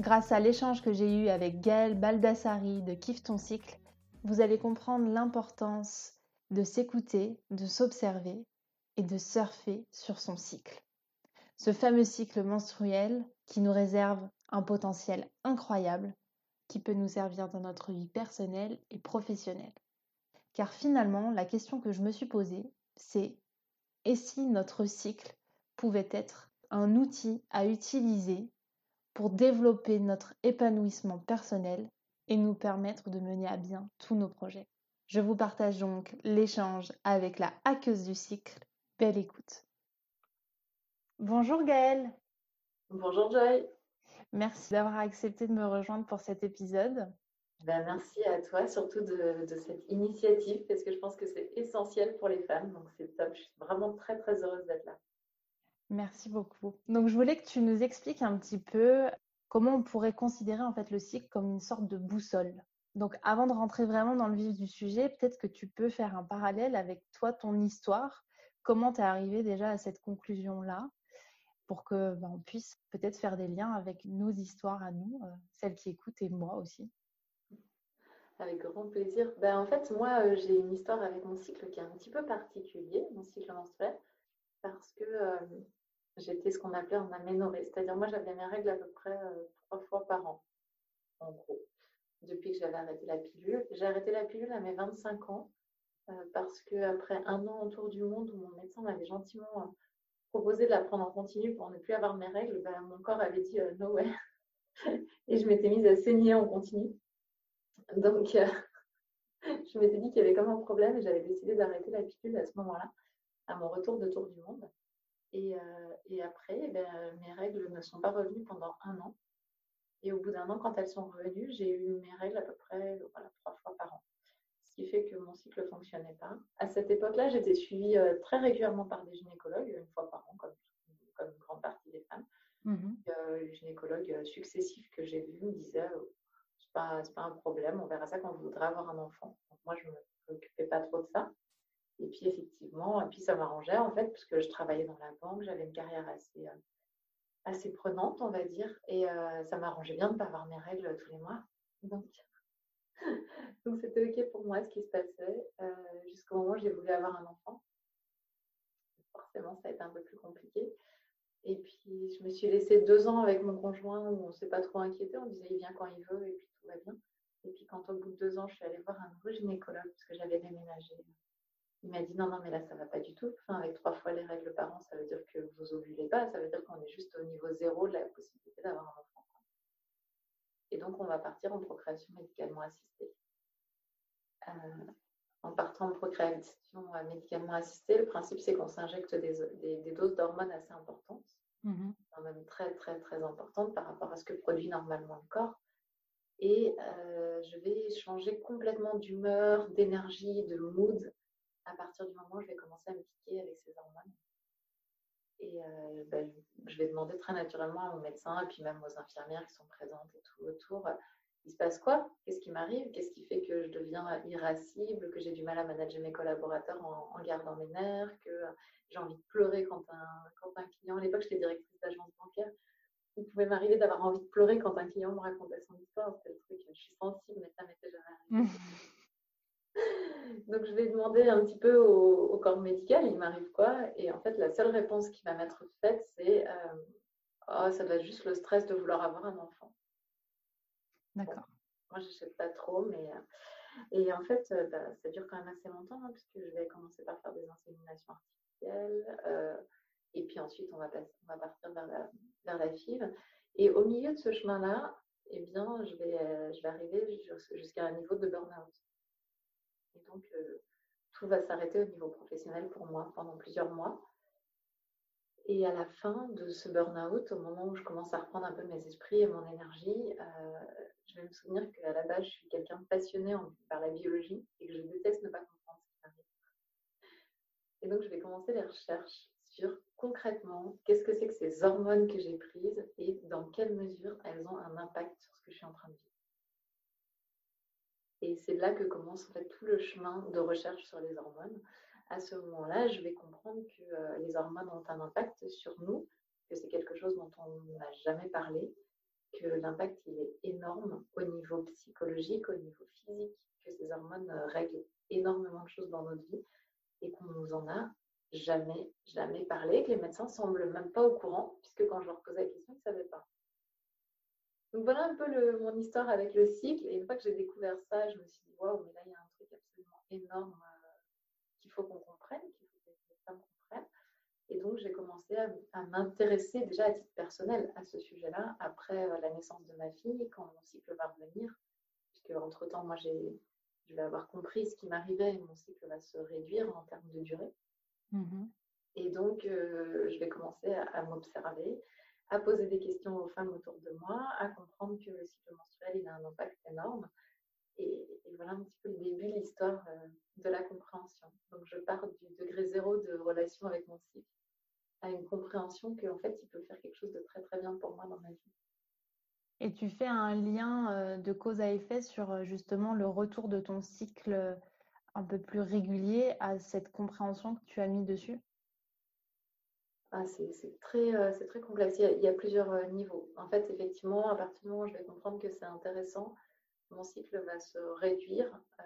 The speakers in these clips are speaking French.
Grâce à l'échange que j'ai eu avec Gaëlle Baldassari de Kiffe ton cycle, vous allez comprendre l'importance de s'écouter, de s'observer et de surfer sur son cycle. Ce fameux cycle menstruel qui nous réserve un potentiel incroyable qui peut nous servir dans notre vie personnelle et professionnelle. Car finalement, la question que je me suis posée, c'est et si notre cycle pouvait être un outil à utiliser pour développer notre épanouissement personnel et nous permettre de mener à bien tous nos projets. Je vous partage donc l'échange avec la hackeuse du cycle. Belle écoute. Bonjour Gaëlle. Bonjour Joy. Merci d'avoir accepté de me rejoindre pour cet épisode. Ben, merci à toi, surtout de, cette initiative, parce que je pense que c'est essentiel pour les femmes. Donc, c'est top. Je suis vraiment très, très heureuse d'être là. Merci beaucoup. Donc, je voulais que tu nous expliques un petit peu comment on pourrait considérer en fait le cycle comme une sorte de boussole. Donc, avant de rentrer vraiment dans le vif du sujet, peut-être que tu peux faire un parallèle avec toi, ton histoire. Comment tu es arrivé déjà à cette conclusion-là? Pour que ben, on puisse peut-être faire des liens avec nos histoires à nous, euh, celles qui écoutent et moi aussi. Avec grand plaisir. Ben, en fait, moi, euh, j'ai une histoire avec mon cycle qui est un petit peu particulier, mon cycle menstruel, parce que euh, j'étais ce qu'on appelait en aménorrhée. C'est-à-dire, moi, j'avais mes règles à peu près euh, trois fois par an, en gros, depuis que j'avais arrêté la pilule. J'ai arrêté la pilule à mes 25 ans, parce qu'après un an autour du monde où mon médecin m'avait gentiment proposé de la prendre en continu pour ne plus avoir mes règles, ben, mon corps avait dit no way. Et je m'étais mise à saigner en continu. Donc, euh, je m'étais dit qu'il y avait comme un problème et j'avais décidé d'arrêter la pilule à ce moment-là, à mon retour de tour du monde. Et, euh, après, eh ben, mes règles ne sont pas revenues pendant un an. Et au bout d'un an, quand elles sont revenues, j'ai eu mes règles à peu près trois fois par an. Ce qui fait que mon cycle ne fonctionnait pas. À cette époque-là, j'étais suivie euh, très régulièrement par des gynécologues, une fois par an, comme, une grande partie des femmes. Mmh les gynécologues successifs que j'ai vus me disaient pas, pas un problème. On verra ça quand vous voudrez avoir un enfant. moi, je ne me préoccupais pas trop de ça. Et puis, effectivement, et puis ça m'arrangeait en fait, puisque je travaillais dans la banque, j'avais une carrière assez, euh, assez prenante, on va dire. Et euh, ça m'arrangeait bien de ne pas avoir mes règles tous les mois. Donc, donc c'était OK pour moi ce qui se passait euh, jusqu'au moment où j'ai voulu avoir un enfant. Forcément, ça a été un peu plus compliqué. Et puis, je me suis laissée deux ans avec mon conjoint où on ne s'est pas trop inquiété. On disait, il vient quand il veut et puis tout va bien. Et puis, quand au bout de deux ans, je suis allée voir un nouveau gynécologue parce que j'avais déménagé, il m'a dit, non, non, mais là, ça ne va pas du tout. Enfin, avec trois fois les règles par an, ça veut dire que vous ovulez pas. Ça veut dire qu'on est juste au niveau zéro de la possibilité d'avoir un enfant. Et donc, on va partir en procréation médicalement assistée. Euh, en partant en procréation médicalement assistée, le principe c'est qu'on s'injecte des, doses d'hormones assez importantes, mmh même très très très importantes par rapport à ce que produit normalement le corps. Et euh, je vais changer complètement d'humeur, d'énergie, de mood à partir du moment où je vais commencer à me piquer avec ces hormones. Et euh, ben, je vais demander très naturellement à mon médecin et puis même aux infirmières qui sont présentes et tout autour il se passe quoi? Qu'est-ce qui m'arrive? Qu'est-ce qui fait que je deviens irascible, que j'ai du mal à manager mes collaborateurs en, gardant mes nerfs, que j'ai envie de pleurer quand un, quand un client, à l'époque j'étais directrice d'agence bancaire, il pouvait m'arriver d'avoir envie de pleurer quand un client me racontait son histoire. C'était le truc, je suis sensible, mais ça m'était jamais arrivé. Donc je vais demander un petit peu au, corps médical, il m'arrive quoi? Et en fait, la seule réponse qui va m'être faite, c'est euh, oh, ça doit être juste le stress de vouloir avoir un enfant. D'accord. moi, je ne sais pas trop, mais. Euh, et en fait, euh, bah, ça dure quand même assez longtemps, hein, puisque je vais commencer par faire des inséminations artificielles. Et puis ensuite, on va, passer, on va partir vers la, vers la FIV. Et au milieu de ce chemin-là, eh bien, je vais, je vais arriver jusqu'à un niveau de burn-out. Et donc, tout va s'arrêter au niveau professionnel pour moi pendant plusieurs mois. Et à la fin de ce burn-out, au moment où je commence à reprendre un peu mes esprits et mon énergie, euh, je vais me souvenir qu'à la base, je suis quelqu'un de passionné par la biologie et que je déteste ne pas comprendre ce qui m'arrive. Et donc, je vais commencer les recherches sur concrètement qu'est-ce que c'est que ces hormones que j'ai prises et dans quelle mesure elles ont un impact sur ce que je suis en train de vivre. Et c'est là que commence tout le chemin de recherche sur les hormones à ce moment-là, je vais comprendre que euh, les hormones ont un impact sur nous, que c'est quelque chose dont on n'a jamais parlé, que l'impact est énorme au niveau psychologique, au niveau physique, que ces hormones euh, règlent énormément de choses dans notre vie et qu'on nous en a jamais, jamais parlé, que les médecins semblent même pas au courant, puisque quand je leur posais la question, ils ne savaient pas. Donc voilà un peu le, mon histoire avec le cycle. Et une fois que j'ai découvert ça, je me suis dit, waouh, mais là, il y a un truc absolument énorme qu'il faut qu'on comprenne, qu'il faut que les femmes comprennent. Et donc, j'ai commencé à, m'intéresser déjà à titre personnel à ce sujet-là après euh, la naissance de ma fille, quand mon cycle va revenir. Puisque, entre-temps, moi, j'ai, je vais avoir compris ce qui m'arrivait et mon cycle va se réduire en termes de durée. Mmh et donc, euh, je vais commencer à, m'observer, à poser des questions aux femmes autour de moi, à comprendre que le cycle menstruel, il a un impact énorme. Et, voilà un petit peu le début de l'histoire euh, de la compréhension. Donc je pars du degré zéro de relation avec mon cycle à une compréhension qu'en fait il peut faire quelque chose de très très bien pour moi dans ma vie. Et tu fais un lien euh, de cause à effet sur euh, justement le retour de ton cycle un peu plus régulier à cette compréhension que tu as mis dessus? Ah, c'est très, très complexe. Il y, a, il y, a, plusieurs niveaux. En fait, effectivement, à partir du moment où je vais comprendre que c'est intéressant, mon cycle va se réduire, euh,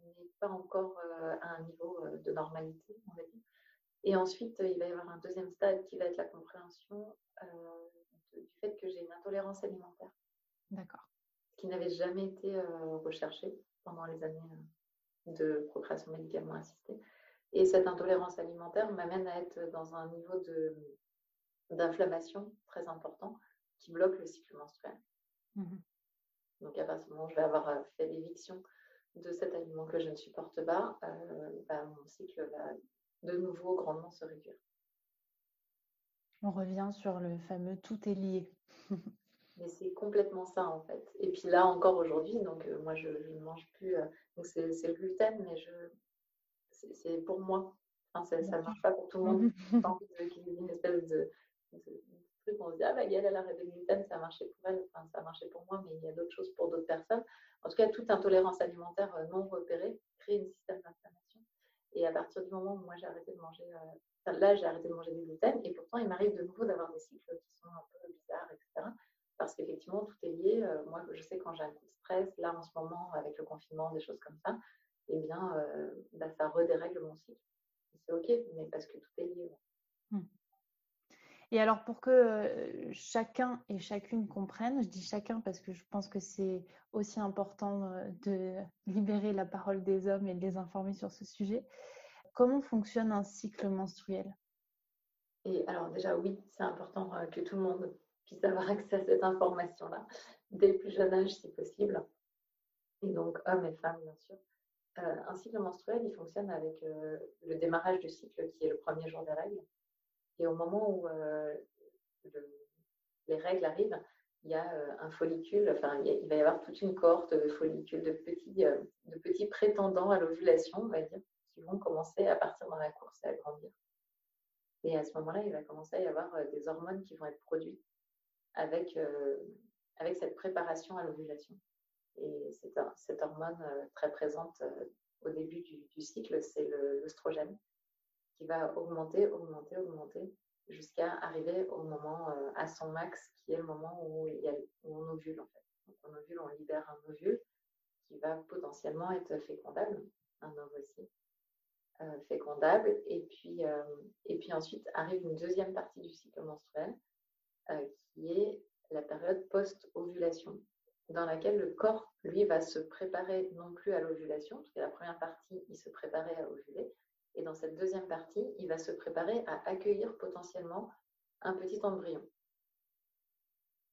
mais pas encore euh, à un niveau euh, de normalité, on va dire. Et ensuite, il va y avoir un deuxième stade qui va être la compréhension du fait que j'ai une intolérance alimentaire. D'accord. Qui n'avait jamais été recherché pendant les années de procréation médicalement assistée. Et cette intolérance alimentaire m'amène à être dans un niveau d'inflammation très important qui bloque le cycle menstruel. Mmh donc, à partir du moment où je vais avoir euh, fait l'éviction de cet aliment que je ne supporte pas, euh, bah, mon cycle va de nouveau grandement se réduire. On revient sur le fameux tout est lié. Mais c'est complètement ça en fait. Et puis là encore aujourd'hui, donc euh, moi je, ne mange plus, donc c'est le gluten, mais je c'est pour moi. ça ne marche pas pour tout le monde. Pas envie de une espèce de, on se dit, ah, bah, elle a arrêté le gluten, ça a marché pour elle, enfin, ça a marché pour moi, mais il y a d'autres choses pour d'autres personnes. En tout cas, toute intolérance alimentaire euh, non repérée crée un système d'inflammation. Et à partir du moment où moi j'ai arrêté de manger, euh, là j'ai arrêté de manger du gluten, et pourtant il m'arrive de nouveau d'avoir des cycles qui sont un peu bizarres, etc. Parce qu'effectivement, tout est lié. Euh, moi, je sais quand j'ai un coup de stress, là en ce moment, avec le confinement, des choses comme ça, eh bien, bah, ça redérègle mon cycle. C'est OK, mais parce que tout est lié. Mmh. Et alors pour que chacun et chacune comprenne, je dis chacun parce que je pense que c'est aussi important de libérer la parole des hommes et de les informer sur ce sujet, comment fonctionne un cycle menstruel? Et alors déjà oui, c'est important que tout le monde puisse avoir accès à cette information-là dès le plus jeune âge si possible. Et donc hommes et femmes bien sûr. Un cycle menstruel, il fonctionne avec le démarrage du cycle qui est le premier jour des règles et au moment où euh, les règles arrivent, il y a euh, un follicule, enfin, il, va y avoir toute une cohorte de follicules, de petits, euh, de petits prétendants à l'ovulation, on va dire, qui vont commencer à partir dans la course et à grandir. Et à ce moment-là, il va commencer à y avoir des hormones qui vont être produites avec, avec cette préparation à l'ovulation. Et cette, hormone très présente au début du, cycle, c'est l'œstrogène qui va augmenter, augmenter, augmenter jusqu'à arriver au moment, euh, à son max, qui est le moment où, il y a, on ovule en fait. On ovule, on libère un ovule qui va potentiellement être fécondable, un ovocyte euh, fécondable. Et puis, euh, et puis ensuite arrive une deuxième partie du cycle menstruel qui est la période post-ovulation, dans laquelle le corps, lui, va se préparer non plus à l'ovulation, parce que la première partie, il se préparait à ovuler, et dans cette deuxième partie, il va se préparer à accueillir potentiellement un petit embryon.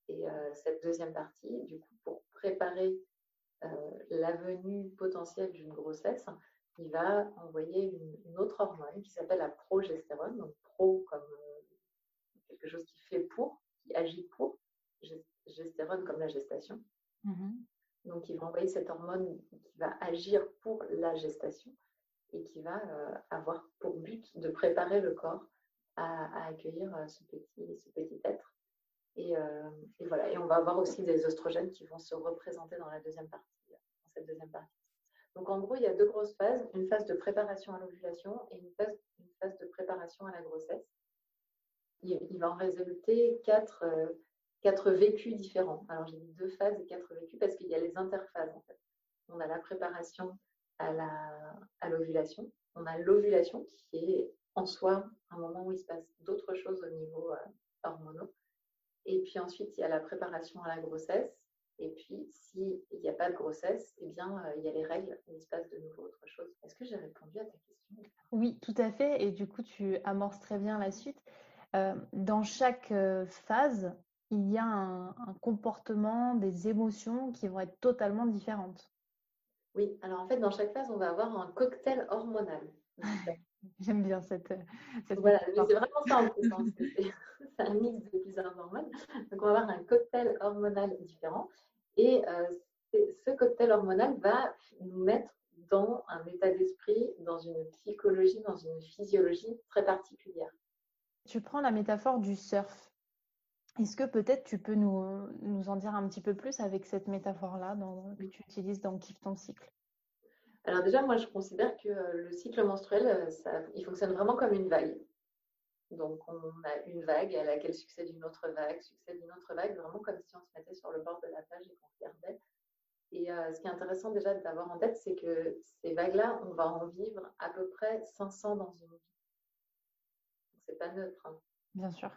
Et euh, cette deuxième partie, du coup, pour préparer euh, la venue potentielle d'une grossesse, il va envoyer une, autre hormone qui s'appelle la progestérone, donc pro comme euh, quelque chose qui fait pour, qui agit pour, gestérone comme la gestation. Mmh Donc, il va envoyer cette hormone qui va agir pour la gestation et qui va avoir pour but de préparer le corps à, accueillir ce petit, ce petit être. Et, et, voilà. Et on va avoir aussi des oestrogènes qui vont se représenter dans la deuxième partie, dans cette deuxième partie. Donc en gros, il y a deux grosses phases, une phase de préparation à l'ovulation et une phase, une phase de préparation à la grossesse. Il, va en résulter quatre, quatre vécus différents. Alors j'ai dit deux phases et quatre vécus parce qu'il y a les interphases en fait. On a la préparation à l'ovulation. On a l'ovulation qui est en soi un moment où il se passe d'autres choses au niveau euh, hormonaux. Et puis ensuite, il y a la préparation à la grossesse. Et puis, s'il n'y a pas de grossesse, eh bien, euh, il y a les règles où il se passe de nouveau autre chose. Est-ce que j'ai répondu à ta question Oui, tout à fait. Et du coup, tu amorces très bien la suite. Euh, dans chaque phase, il y a un, comportement, des émotions qui vont être totalement différentes. Oui, alors en fait, dans chaque phase, on va avoir un cocktail hormonal. J'aime bien cette. cette voilà, c'est vraiment ça en plus. Hein. C'est un mix de plusieurs hormones. Donc, on va avoir un cocktail hormonal différent. Et euh, ce cocktail hormonal va nous mettre dans un état d'esprit, dans une psychologie, dans une physiologie très particulière. Tu prends la métaphore du surf. Est-ce que peut-être tu peux nous, nous, en dire un petit peu plus avec cette métaphore-là que tu utilises dans Kiffe ton cycle? Alors déjà, moi, je considère que euh, le cycle menstruel, euh, ça, il fonctionne vraiment comme une vague. Donc, on a une vague à laquelle succède une autre vague, succède une autre vague, vraiment comme si on se mettait sur le bord de la plage et qu'on regardait. Et euh, ce qui est intéressant déjà d'avoir en tête, c'est que ces vagues-là, on va en vivre à peu près 500 dans une vie. C'est pas neutre. Hein. Bien sûr.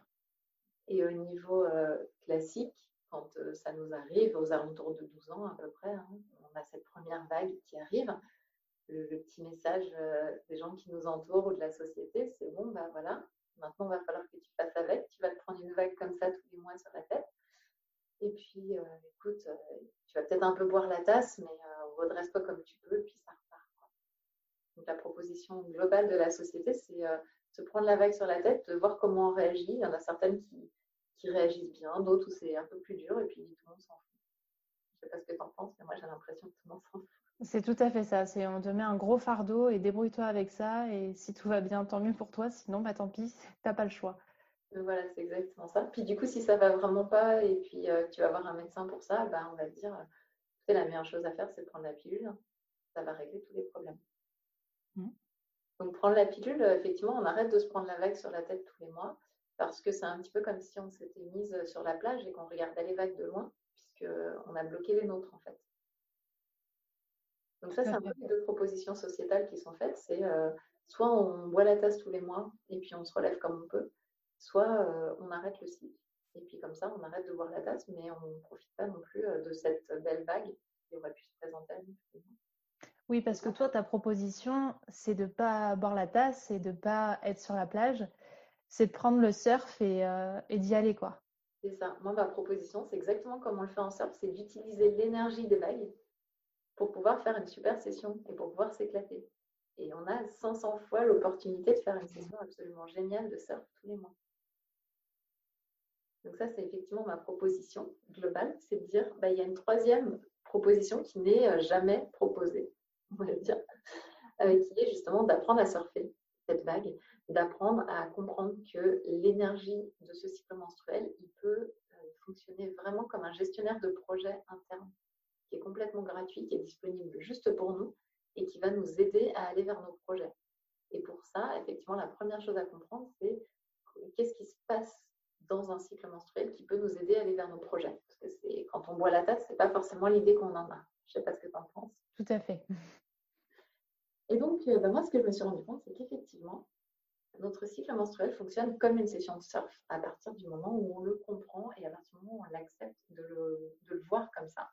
Et au niveau euh, classique, quand euh, ça nous arrive, aux alentours de 12 ans à peu près, hein, on a cette première vague qui arrive. Le, petit message euh, des gens qui nous entourent ou de la société, c'est bon, bah voilà, maintenant il va falloir que tu fasses avec. Tu vas te prendre une vague comme ça tous les mois sur la tête. Et puis, écoute, tu vas peut-être un peu boire la tasse, mais redresse-toi comme tu peux, puis ça repart. Donc la proposition globale de la société, c'est se prendre la vague sur la tête, de voir comment on réagit. Il y en a certaines qui, qui réagissent bien, d'autres où c'est un peu plus dur, et puis tout le monde s'en fout. Je ne sais pas ce que tu en penses, mais moi j'ai l'impression que tout le monde s'en fout. C'est tout à fait ça. C'est on te met un gros fardeau et débrouille-toi avec ça. Et si tout va bien, tant mieux pour toi. Sinon, bah tant pis, t'as pas le choix. Voilà, c'est exactement ça. Puis du coup, si ça va vraiment pas et puis euh, tu vas voir un médecin pour ça, bah, on va te dire, c'est la meilleure chose à faire, c'est de prendre la pilule. Ça va régler tous les problèmes. Mmh. Donc prendre la pilule, effectivement, on arrête de se prendre la vague sur la tête tous les mois parce que c'est un petit peu comme si on s'était mise sur la plage et qu'on regardait les vagues de loin, puisqu'on a bloqué les nôtres en fait. Donc ça, c'est un peu les deux propositions sociétales qui sont faites. C'est euh, soit on boit la tasse tous les mois et puis on se relève comme on peut, soit euh, on arrête le cycle. Et puis comme ça, on arrête de boire la tasse, mais on ne profite pas non plus euh, de cette belle vague qui aurait pu se présenter à nous. Oui, parce que toi, ta proposition, c'est de ne pas boire la tasse et de ne pas être sur la plage c'est de prendre le surf euh, et, d'y aller, quoi. C'est ça. Moi, ma proposition, c'est exactement comme on le fait en surf, c'est d'utiliser l'énergie des vagues pour pouvoir faire une super session et pour pouvoir s'éclater. Et on a 500 fois l'opportunité de faire une session absolument géniale de surf tous les mois. Donc ça, c'est effectivement ma proposition globale, c'est de dire, bah, il y a une troisième proposition qui n'est euh, jamais proposée, on va dire, euh, qui est justement d'apprendre à surfer cette vague d'apprendre à comprendre que l'énergie de ce cycle menstruel, il peut euh, fonctionner vraiment comme un gestionnaire de projet interne qui est complètement gratuit, qui est disponible juste pour nous et qui va nous aider à aller vers nos projets. Et pour ça, effectivement, la première chose à comprendre, c'est qu'est-ce qui se passe dans un cycle menstruel qui peut nous aider à aller vers nos projets. Parce que quand on boit la tasse, c'est pas forcément l'idée qu'on en a. Je sais pas ce que tu en penses. Tout à fait. Et donc, euh, bah, moi, ce que je me suis rendu compte, c'est qu'effectivement, notre cycle menstruel fonctionne comme une session de surf à partir du moment où on le comprend et à partir du moment où on l'accepte de le, voir comme ça.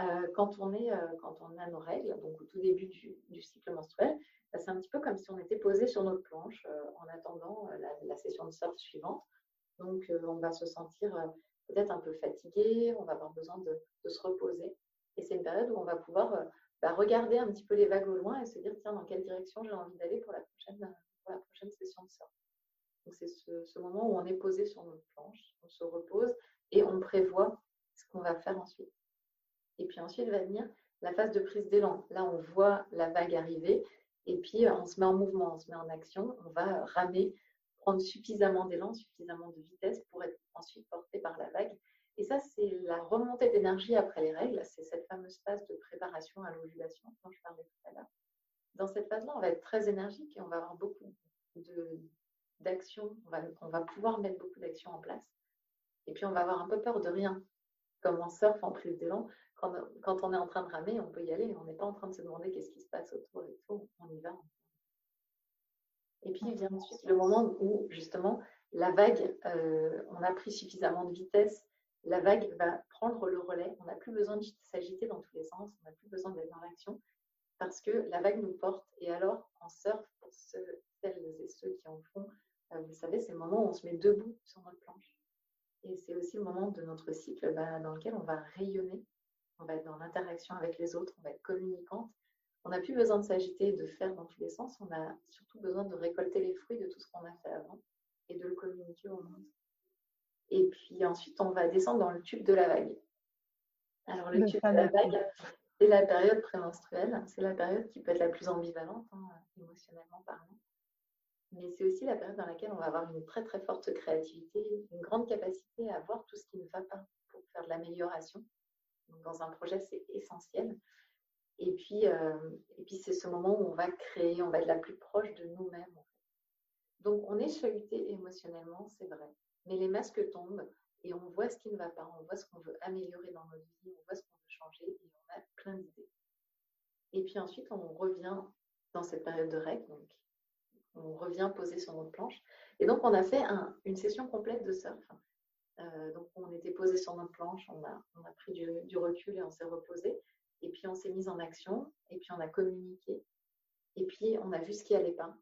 Euh, quand, on est, euh, quand on a nos règles, donc au tout début du, cycle menstruel, bah, c'est un petit peu comme si on était posé sur notre planche en attendant la, session de surf suivante. Donc on va se sentir peut-être un peu fatigué, on va avoir besoin de, se reposer. Et c'est une période où on va pouvoir bah, regarder un petit peu les vagues au loin et se dire, tiens, dans quelle direction j'ai envie d'aller pour la prochaine session de surf. Donc c'est ce, moment où on est posé sur notre planche, on se repose et on prévoit ce qu'on va faire ensuite. Et puis ensuite va venir la phase de prise d'élan. Là, on voit la vague arriver et puis on se met en mouvement, on se met en action, on va ramer, prendre suffisamment d'élan, suffisamment de vitesse pour être ensuite porté par la vague. Et ça, c'est la remontée d'énergie après les règles. C'est cette fameuse phase de préparation à l'ovulation dont je parlais tout à l'heure. Dans cette phase-là, on va être très énergique et on va avoir beaucoup d'actions. On va, on va pouvoir mettre beaucoup d'actions en place. Et puis, on va avoir un peu peur de rien. Comme en surf en prise d'élan, quand, quand, on est en train de ramer, on peut y aller. On n'est pas en train de se demander qu'est-ce qui se passe autour et tout. On y va. Et puis vient ensuite le moment où, justement, la vague, euh, on a pris suffisamment de vitesse, la vague va prendre le relais. On n'a plus besoin de s'agiter dans tous les sens, on n'a plus besoin d'être dans l'action parce que la vague nous porte. Et alors, en surf, pour celles et ceux qui en font, euh, vous savez, c'est le moment où on se met debout sur notre planche. Et c'est aussi le moment de notre cycle bah, dans lequel on va rayonner, on va être dans l'interaction avec les autres, on va être communicante. On n'a plus besoin de s'agiter et de faire dans tous les sens, on a surtout besoin de récolter les fruits de tout ce qu'on a fait avant et de le communiquer au monde. Et puis ensuite, on va descendre dans le tube de la vague. Alors, le, tube de la vague, c'est la période prémenstruelle. C'est la période qui peut être la plus ambivalente, hein, émotionnellement parlant. Mais c'est aussi la période dans laquelle on va avoir une très très forte créativité, une grande capacité à voir tout ce qui ne va pas pour faire de l'amélioration. Dans un projet, c'est essentiel. Et puis, euh, et puis c'est ce moment où on va créer, on va être la plus proche de nous-mêmes. Donc, on est chahuté émotionnellement, c'est vrai. Mais les masques tombent et on voit ce qui ne va pas, on voit ce qu'on veut améliorer dans notre vie, on voit ce qu'on veut changer et on a plein d'idées. Et puis ensuite, on revient dans cette période de règles, donc on revient poser sur notre planche. Et donc, on a fait une session complète de surf. Euh, donc, on était posé sur notre planche, on a, pris du, du, recul et on s'est reposé. Et puis, on s'est mis en action, et puis on a communiqué. Et puis, on a vu ce qui allait pas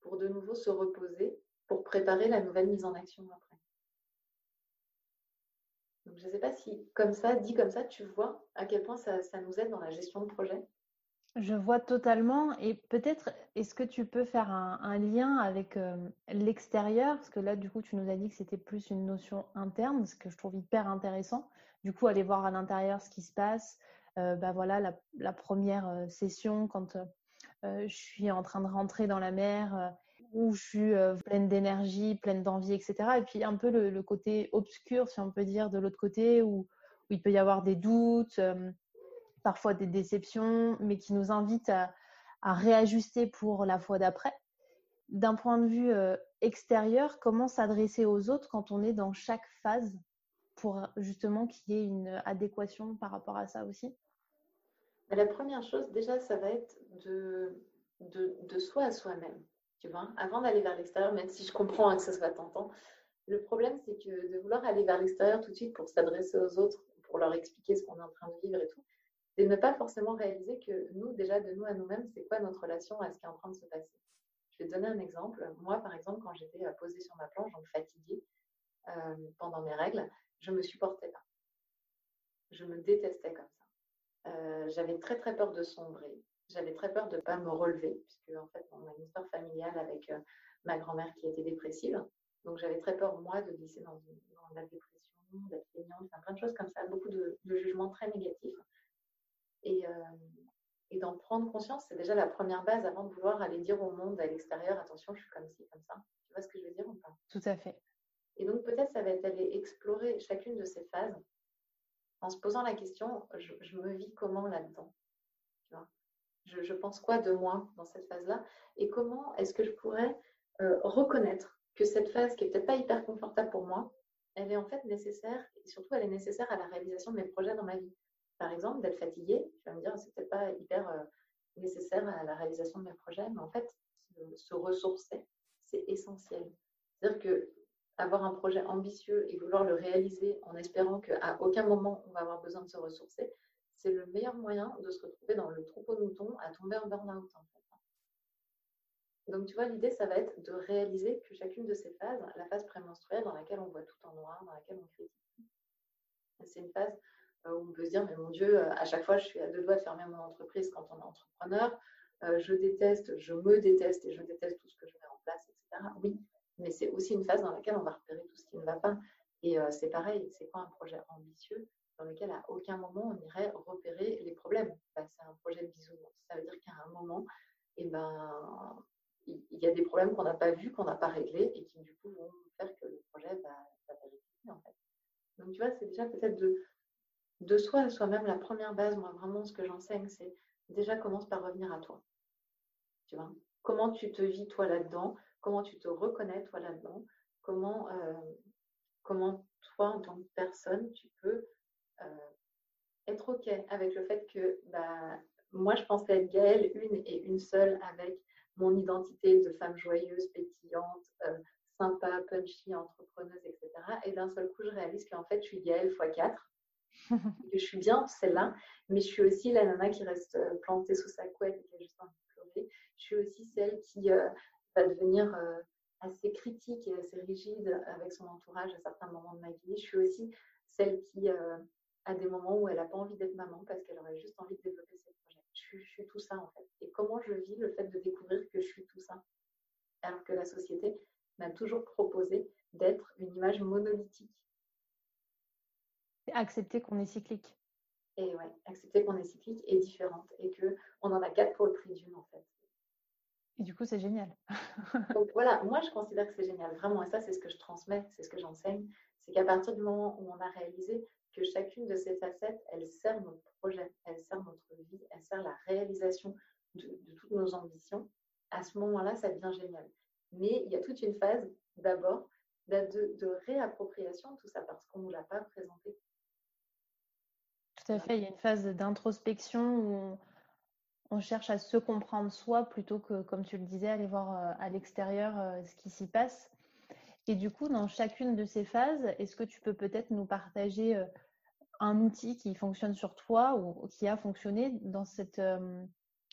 pour de nouveau se reposer pour préparer la nouvelle mise en action après. Donc, je ne sais pas si, comme ça, dit comme ça, tu vois à quel point ça, nous aide dans la gestion de projet. Je vois totalement. Et peut-être, est-ce que tu peux faire un, lien avec euh, l'extérieur? Parce que là, du coup, tu nous as dit que c'était plus une notion interne, ce que je trouve hyper intéressant. Du coup, aller voir à l'intérieur ce qui se passe. Euh, bah voilà, la, première euh, session, quand je suis en train de rentrer dans la mer où je suis pleine d'énergie, pleine d'envie, etc. Et puis un peu le, côté obscur, si on peut dire, de l'autre côté, où, il peut y avoir des doutes, parfois des déceptions, mais qui nous invitent à, réajuster pour la fois d'après. D'un point de vue extérieur, comment s'adresser aux autres quand on est dans chaque phase pour justement qu'il y ait une adéquation par rapport à ça aussi? La première chose, déjà, ça va être de soi à soi-même avant d'aller vers l'extérieur, même si je comprends hein, que ça soit tentant. Le problème, c'est que de vouloir aller vers l'extérieur tout de suite pour s'adresser aux autres, pour leur expliquer ce qu'on est en train de vivre et tout, c'est ne pas forcément réaliser que nous, déjà, de nous à nous-mêmes, c'est quoi notre relation à ce qui est en train de se passer. Je vais te donner un exemple. Moi, par exemple, quand j'étais euh, posée sur ma planche, donc fatiguée euh, pendant mes règles, je me supportais pas. Je me détestais comme ça. Euh, j'avais très très peur de sombrer. J'avais très peur de ne pas me relever, puisque en fait, on a une histoire familiale avec euh, ma grand-mère qui était dépressive. Donc, j'avais très peur, moi, de glisser dans, la dépression, d'être feignante, plein de choses comme ça, beaucoup de, jugements très négatifs. Et, euh, et d'en prendre conscience, c'est déjà la première base avant de vouloir aller dire au monde à l'extérieur, attention, je suis comme ci, comme ça. Tu vois ce que je veux dire ou pas? Tout à fait. Et donc, peut-être, ça va être d'aller explorer chacune de ces phases en se posant la question, je, je me vis comment là-dedans? Je, pense quoi de moi dans cette phase-là et comment est-ce que je pourrais euh, reconnaître que cette phase qui est peut-être pas hyper confortable pour moi, elle est en fait nécessaire et surtout elle est nécessaire à la réalisation de mes projets dans ma vie. Par exemple, d'être fatiguée, tu vas me dire c'est peut-être pas hyper euh, nécessaire à la réalisation de mes projets, mais en fait se ressourcer, c'est essentiel. C'est-à-dire que avoir un projet ambitieux et vouloir le réaliser en espérant qu'à aucun moment on va avoir besoin de se ressourcer, c'est le meilleur moyen de se retrouver dans le troupeau de moutons à tomber en burn-out. En. Donc, tu vois, l'idée, ça va être de réaliser que chacune de ces phases, la phase prémenstruelle dans laquelle on voit tout en noir, dans laquelle on critique, c'est une phase euh, où on peut se dire, mais mon Dieu, euh, à chaque fois, je suis à deux doigts de fermer mon entreprise quand on est entrepreneur. Euh, je déteste, je me déteste et je déteste tout ce que je mets en place, etc. Oui, mais c'est aussi une phase dans laquelle on va repérer tout ce qui ne va pas. Et c'est pareil, c'est quoi un projet ambitieux? Dans lequel à aucun moment on irait repérer les problèmes. c'est un projet de bisounours. Ça veut dire qu'à un moment, eh ben, il y a des problèmes qu'on n'a pas vus, qu'on n'a pas réglés et qui du coup vont faire que le projet va, va. Donc tu vois, c'est déjà peut-être de, de soi soi-même la première base. Moi, vraiment, ce que j'enseigne, c'est déjà commence par revenir à toi. Tu vois, comment tu te vis toi là-dedans, comment tu te reconnais toi là-dedans, comment, euh, comment toi en tant que personne tu peux être ok avec le fait que bah, moi je pensais être Gaëlle une et une seule avec mon identité de femme joyeuse, pétillante, euh, sympa, punchy, entrepreneuse, etc. Et d'un seul coup, je réalise qu'en fait, je suis Gaëlle x4. que je suis bien celle-là, mais je suis aussi la nana qui reste euh, plantée sous sa couette et qui a juste envie de pleurer. Je suis aussi celle qui euh, va devenir assez critique et assez rigide avec son entourage à certains moments de ma vie. Je suis aussi celle qui a des moments où elle n'a pas envie d'être maman parce qu'elle aurait juste envie de développer ses projets. Je, je, suis tout ça en fait. Et comment je vis le fait de découvrir que je suis tout ça? Alors que la société m'a toujours proposé d'être une image monolithique. Accepter qu'on est cyclique. Et ouais, accepter qu'on est cyclique et différente et qu'on en a quatre pour le prix d'une en fait. Et du coup, c'est génial. Donc voilà, moi je considère que c'est génial, vraiment. Et ça, c'est ce que je transmets, c'est ce que j'enseigne. C'est qu'à partir du moment où on a réalisé que chacune de ces facettes, elle sert notre projet, elle sert notre vie, elle sert la réalisation de, toutes nos ambitions, à ce moment-là, ça devient génial. Mais il y a toute une phase, d'abord, de, de, réappropriation de tout ça, parce qu'on ne nous l'a pas présenté. Tout à fait, il y a une phase d'introspection où on, cherche à se comprendre soi plutôt que, comme tu le disais, aller voir euh, à l'extérieur euh, ce qui s'y passe. Et du coup, dans chacune de ces phases, est-ce que tu peux peut-être nous partager euh, un outil qui fonctionne sur toi ou qui a fonctionné dans cette, euh,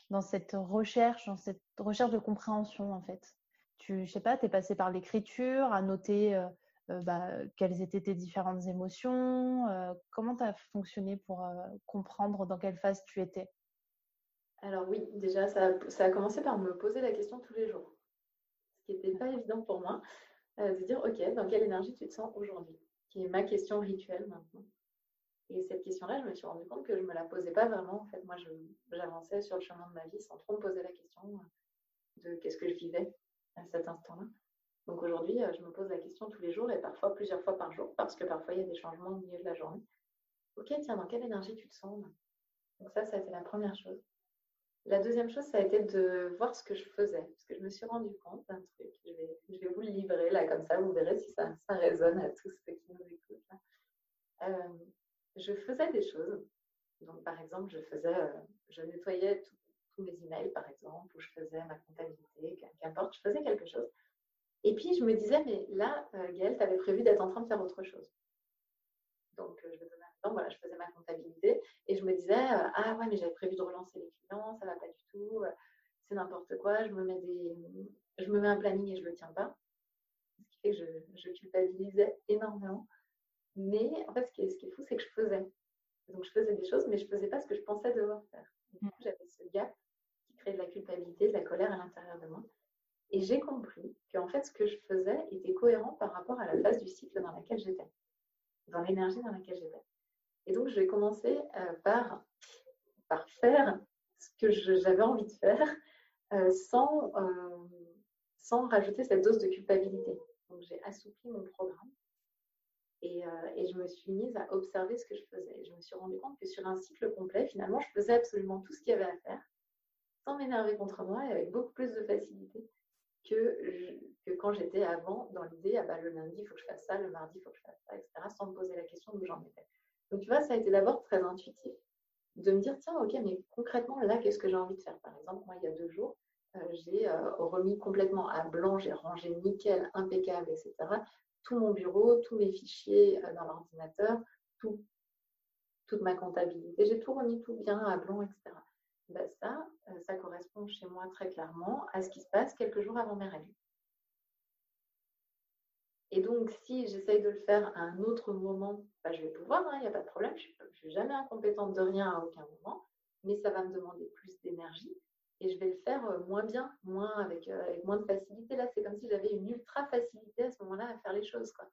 dans cette recherche, dans cette recherche de compréhension en fait Tu, je sais pas, tu es passé par l'écriture, à noter euh, bah, quelles étaient tes différentes émotions. comment tu as fonctionné pour comprendre dans quelle phase tu étais? Alors oui, déjà, ça, ça a commencé par me poser la question tous les jours, ce qui n'était pas évident pour moi. Euh, de dire, OK, dans quelle énergie tu te sens aujourd'hui? Qui est ma question rituelle maintenant. Et cette question-là, je me suis rendu compte que je ne me la posais pas vraiment. En fait, moi, j'avançais sur le chemin de ma vie sans trop me poser la question de qu'est-ce que je vivais à cet instant-là. Donc aujourd'hui, euh, je me pose la question tous les jours et parfois plusieurs fois par jour parce que parfois il y a des changements au milieu de la journée. Ok, tiens, dans quelle énergie tu te sens Donc ça, ça a été la première chose. La deuxième chose, ça a été de voir ce que je faisais, parce que je me suis rendu compte d'un truc. Je vais, vous le livrer là, comme ça, vous verrez si ça, résonne à tous ceux qui nous écoutent. Euh, je faisais des choses. Donc, par exemple, je faisais, euh, nettoyais tous mes emails, par exemple, ou je faisais ma comptabilité, qu'importe, je faisais quelque chose. Et puis, je me disais, mais là, euh, Gaëlle, tu avais prévu d'être en train de faire autre chose. Donc, je vais donc voilà, je faisais ma comptabilité et je me disais, euh, ah ouais, mais j'avais prévu de relancer les clients, ça va pas du tout, euh, c'est n'importe quoi, je me mets des, je me mets un planning et je le tiens pas. Ce qui fait que je, je culpabilisais énormément. Mais en fait, ce qui est, ce qui est fou, c'est que je faisais. Donc, je faisais des choses, mais je faisais pas ce que je pensais devoir faire. Coup, j'avais ce gap qui crée de la culpabilité, de la colère à l'intérieur de moi. Et j'ai compris qu'en fait, ce que je faisais était cohérent par rapport à la phase du cycle dans laquelle j'étais, dans l'énergie dans laquelle j'étais. Et donc, je vais commencer euh, par, par faire ce que j'avais envie de faire euh, sans, euh, sans rajouter cette dose de culpabilité. Donc, j'ai assoupli mon programme et, et, je me suis mise à observer ce que je faisais. je me suis rendu compte que sur un cycle complet, finalement, je faisais absolument tout ce qu'il y avait à faire sans m'énerver contre moi et avec beaucoup plus de facilité que, que quand j'étais avant dans l'idée, ah bah, le lundi, il faut que je fasse ça, le mardi, il faut que je fasse ça, etc., sans me poser la question d'où j'en étais. Donc, tu vois, ça a été d'abord très intuitif de me dire, tiens, ok, mais concrètement, là, qu'est-ce que j'ai envie de faire? Par exemple, moi, il y a deux jours, euh, j'ai euh, remis complètement à blanc, j'ai rangé nickel, impeccable, etc. Tout mon bureau, tous mes fichiers euh, dans l'ordinateur, tout, toute ma comptabilité, j'ai tout remis tout bien à blanc, etc. Ben ça, ça correspond chez moi très clairement à ce qui se passe quelques jours avant mes règles. Et donc, si j'essaye de le faire à un autre moment, bah, je vais pouvoir, il hein, n'y a pas de problème. Je ne suis jamais incompétente de rien à aucun moment, mais ça va me demander plus d'énergie et je vais le faire euh, moins bien, moins avec, euh, avec moins de facilité. Là, c'est comme si j'avais une ultra facilité à ce moment-là à faire les choses. Quoi.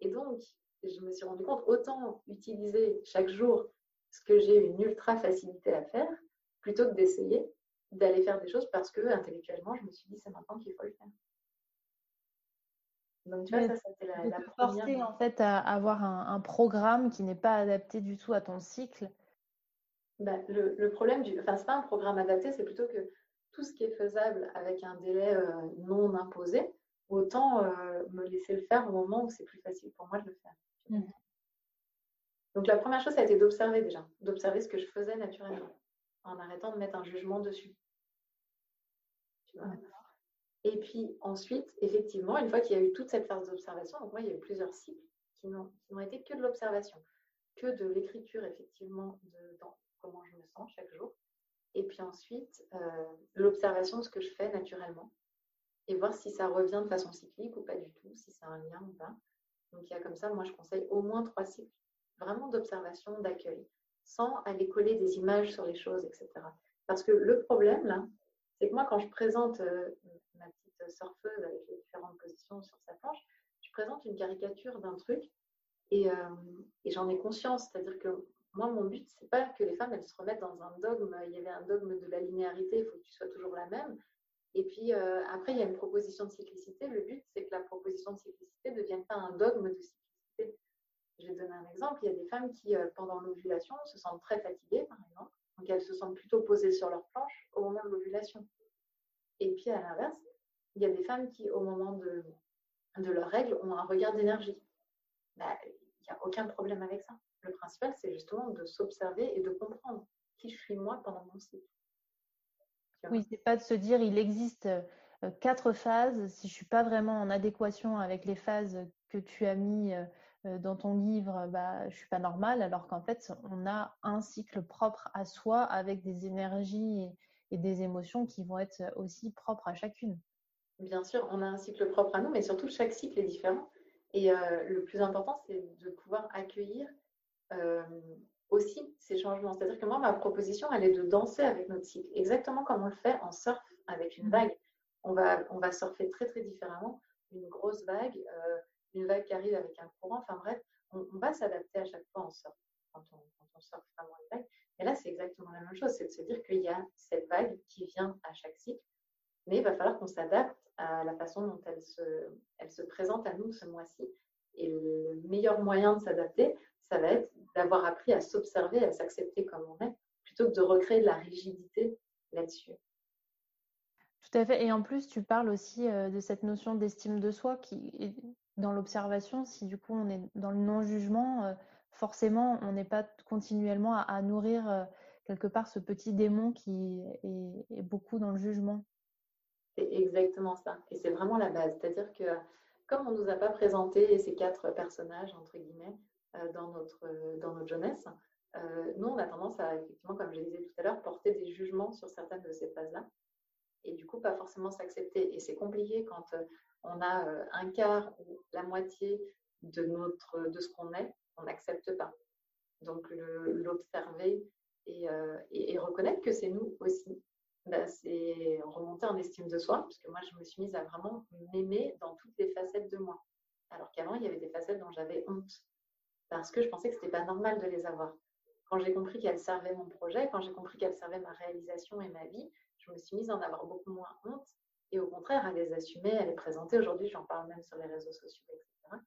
Et donc, je me suis rendu compte, autant utiliser chaque jour ce que j'ai une ultra facilité à faire, plutôt que d'essayer d'aller faire des choses parce que intellectuellement, je me suis dit, c'est maintenant qu'il faut le faire. Donc, tu vois, ça, c'était la, la Forcer, en fait, à avoir un, programme qui n'est pas adapté du tout à ton cycle. Bah, le, problème, du... enfin, c'est pas un programme adapté, c'est plutôt que tout ce qui est faisable avec un délai euh, non imposé, autant euh, me laisser le faire au moment où c'est plus facile pour moi de le faire. Mmh. Donc, la première chose, ça a été d'observer déjà, d'observer ce que je faisais naturellement, en arrêtant de mettre un jugement dessus. Tu vois et puis ensuite, effectivement, une fois qu'il y a eu toute cette phase d'observation, donc moi, il y a eu plusieurs cycles qui n'ont été que de l'observation, que de l'écriture, effectivement, de dans comment je me sens chaque jour. Et puis ensuite, euh, l'observation de ce que je fais naturellement et voir si ça revient de façon cyclique ou pas du tout, si c'est un lien ou pas. Donc il y a comme ça, moi, je conseille au moins trois cycles, vraiment d'observation, d'accueil, sans aller coller des images sur les choses, etc. Parce que le problème, là, c'est que moi, quand je présente euh, ma petite surfeuse avec les différentes positions sur sa planche, je présente une caricature d'un truc et, euh, j'en ai conscience. C'est-à-dire que moi, mon but, c'est pas que les femmes elles se remettent dans un dogme. Il y avait un dogme de la linéarité, il faut que tu sois toujours la même. Et puis euh, après, il y a une proposition de cyclicité. Le but, c'est que la proposition de cyclicité ne devienne pas un dogme de cyclicité. Je vais donner un exemple. Il y a des femmes qui, pendant l'ovulation, se sentent très fatiguées, par exemple. Donc elles se sentent plutôt posées sur leur planche au moment de l'ovulation. Et puis à l'inverse, il y a des femmes qui, au moment de, de leurs règles, ont un regard d'énergie. Bah, il n'y a aucun problème avec ça. Le principal, c'est justement de s'observer et de comprendre qui je suis moi pendant mon cycle. Oui, c'est pas de se dire il existe euh, quatre phases. Si je suis pas vraiment en adéquation avec les phases que tu as mis euh, euh, dans ton livre, bah, je suis pas normale, alors qu'en fait, on a un cycle propre à soi avec des énergies et, des émotions qui vont être aussi propres à chacune. Bien sûr, on a un cycle propre à nous, mais surtout chaque cycle est différent. Et euh, le plus important, c'est de pouvoir accueillir euh, aussi ces changements. C'est-à-dire que moi, ma proposition, elle est de danser avec notre cycle, exactement comme on le fait en surf avec une mmh. vague. On va, on va surfer très très différemment. Une grosse vague, une vague qui arrive avec un courant. Enfin bref, on, va s'adapter à chaque fois en surf, quand on, quand on surfe vraiment une vague. Et là, c'est exactement la même chose, c'est de se dire qu'il y a cette vague qui vient à chaque cycle, mais il va falloir qu'on s'adapte à la façon dont elle se, elle se présente à nous ce mois-ci. Et le meilleur moyen de s'adapter, ça va être d'avoir appris à s'observer, à s'accepter comme on est, plutôt que de recréer de la rigidité là-dessus. Tout à fait. Et en plus, tu parles aussi euh, de cette notion d'estime de soi qui dans l'observation, si du coup on est dans le non-jugement, euh, forcément on n'est pas continuellement à, nourrir euh, quelque part ce petit démon qui est, beaucoup dans le jugement. C'est exactement ça. Et c'est vraiment la base. C'est-à-dire que comme on ne nous a pas présenté ces quatre personnages, entre guillemets, euh, dans, notre, dans notre jeunesse, nous, on a tendance à, effectivement, comme je disais tout à l'heure, porter des jugements sur certaines de ces phases-là. Et du coup, pas forcément s'accepter. Et c'est compliqué quand on a euh, un quart ou la moitié de, notre, de ce qu'on est, on n'accepte pas. Donc l'observer euh, et, reconnaître que c'est nous aussi, bah, c'est remonter en estime de soi, parce que moi je me suis mise à vraiment m'aimer dans toutes les facettes de moi. Alors qu'avant, il y avait des facettes dont j'avais honte, parce que je pensais que ce n'était pas normal de les avoir. Quand j'ai compris qu'elles servaient mon projet, quand j'ai compris qu'elles servaient ma réalisation et ma vie, je me suis mise à en avoir beaucoup moins honte et au contraire à les assumer, à les présenter. Aujourd'hui, j'en parle même sur les réseaux sociaux, etc.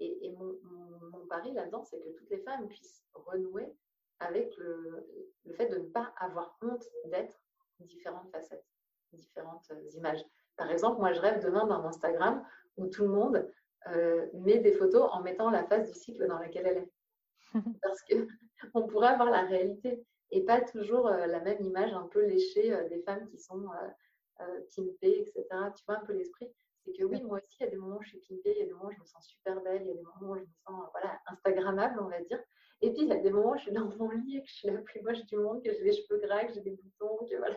Et, mon, pari là-dedans, c'est que toutes les femmes puissent renouer avec le, fait de ne pas avoir honte d'être différentes facettes, différentes euh, images. Par exemple, moi, je rêve demain d'un Instagram où tout le monde euh, met des photos en mettant la face du cycle dans laquelle elle est. Parce qu'on pourrait avoir la réalité et pas toujours euh, la même image un peu léchée des femmes qui sont euh, pimpée, etc. Tu vois un peu l'esprit? C'est que oui, moi aussi, il y a des moments où je suis pimpée, il y a des moments où je me sens super belle, il y a des moments où je me sens voilà, Instagrammable, on va dire. Et puis, il y a des moments où je suis dans mon lit et que je suis la plus moche du monde, que j'ai les cheveux gras, que j'ai des boutons, que voilà.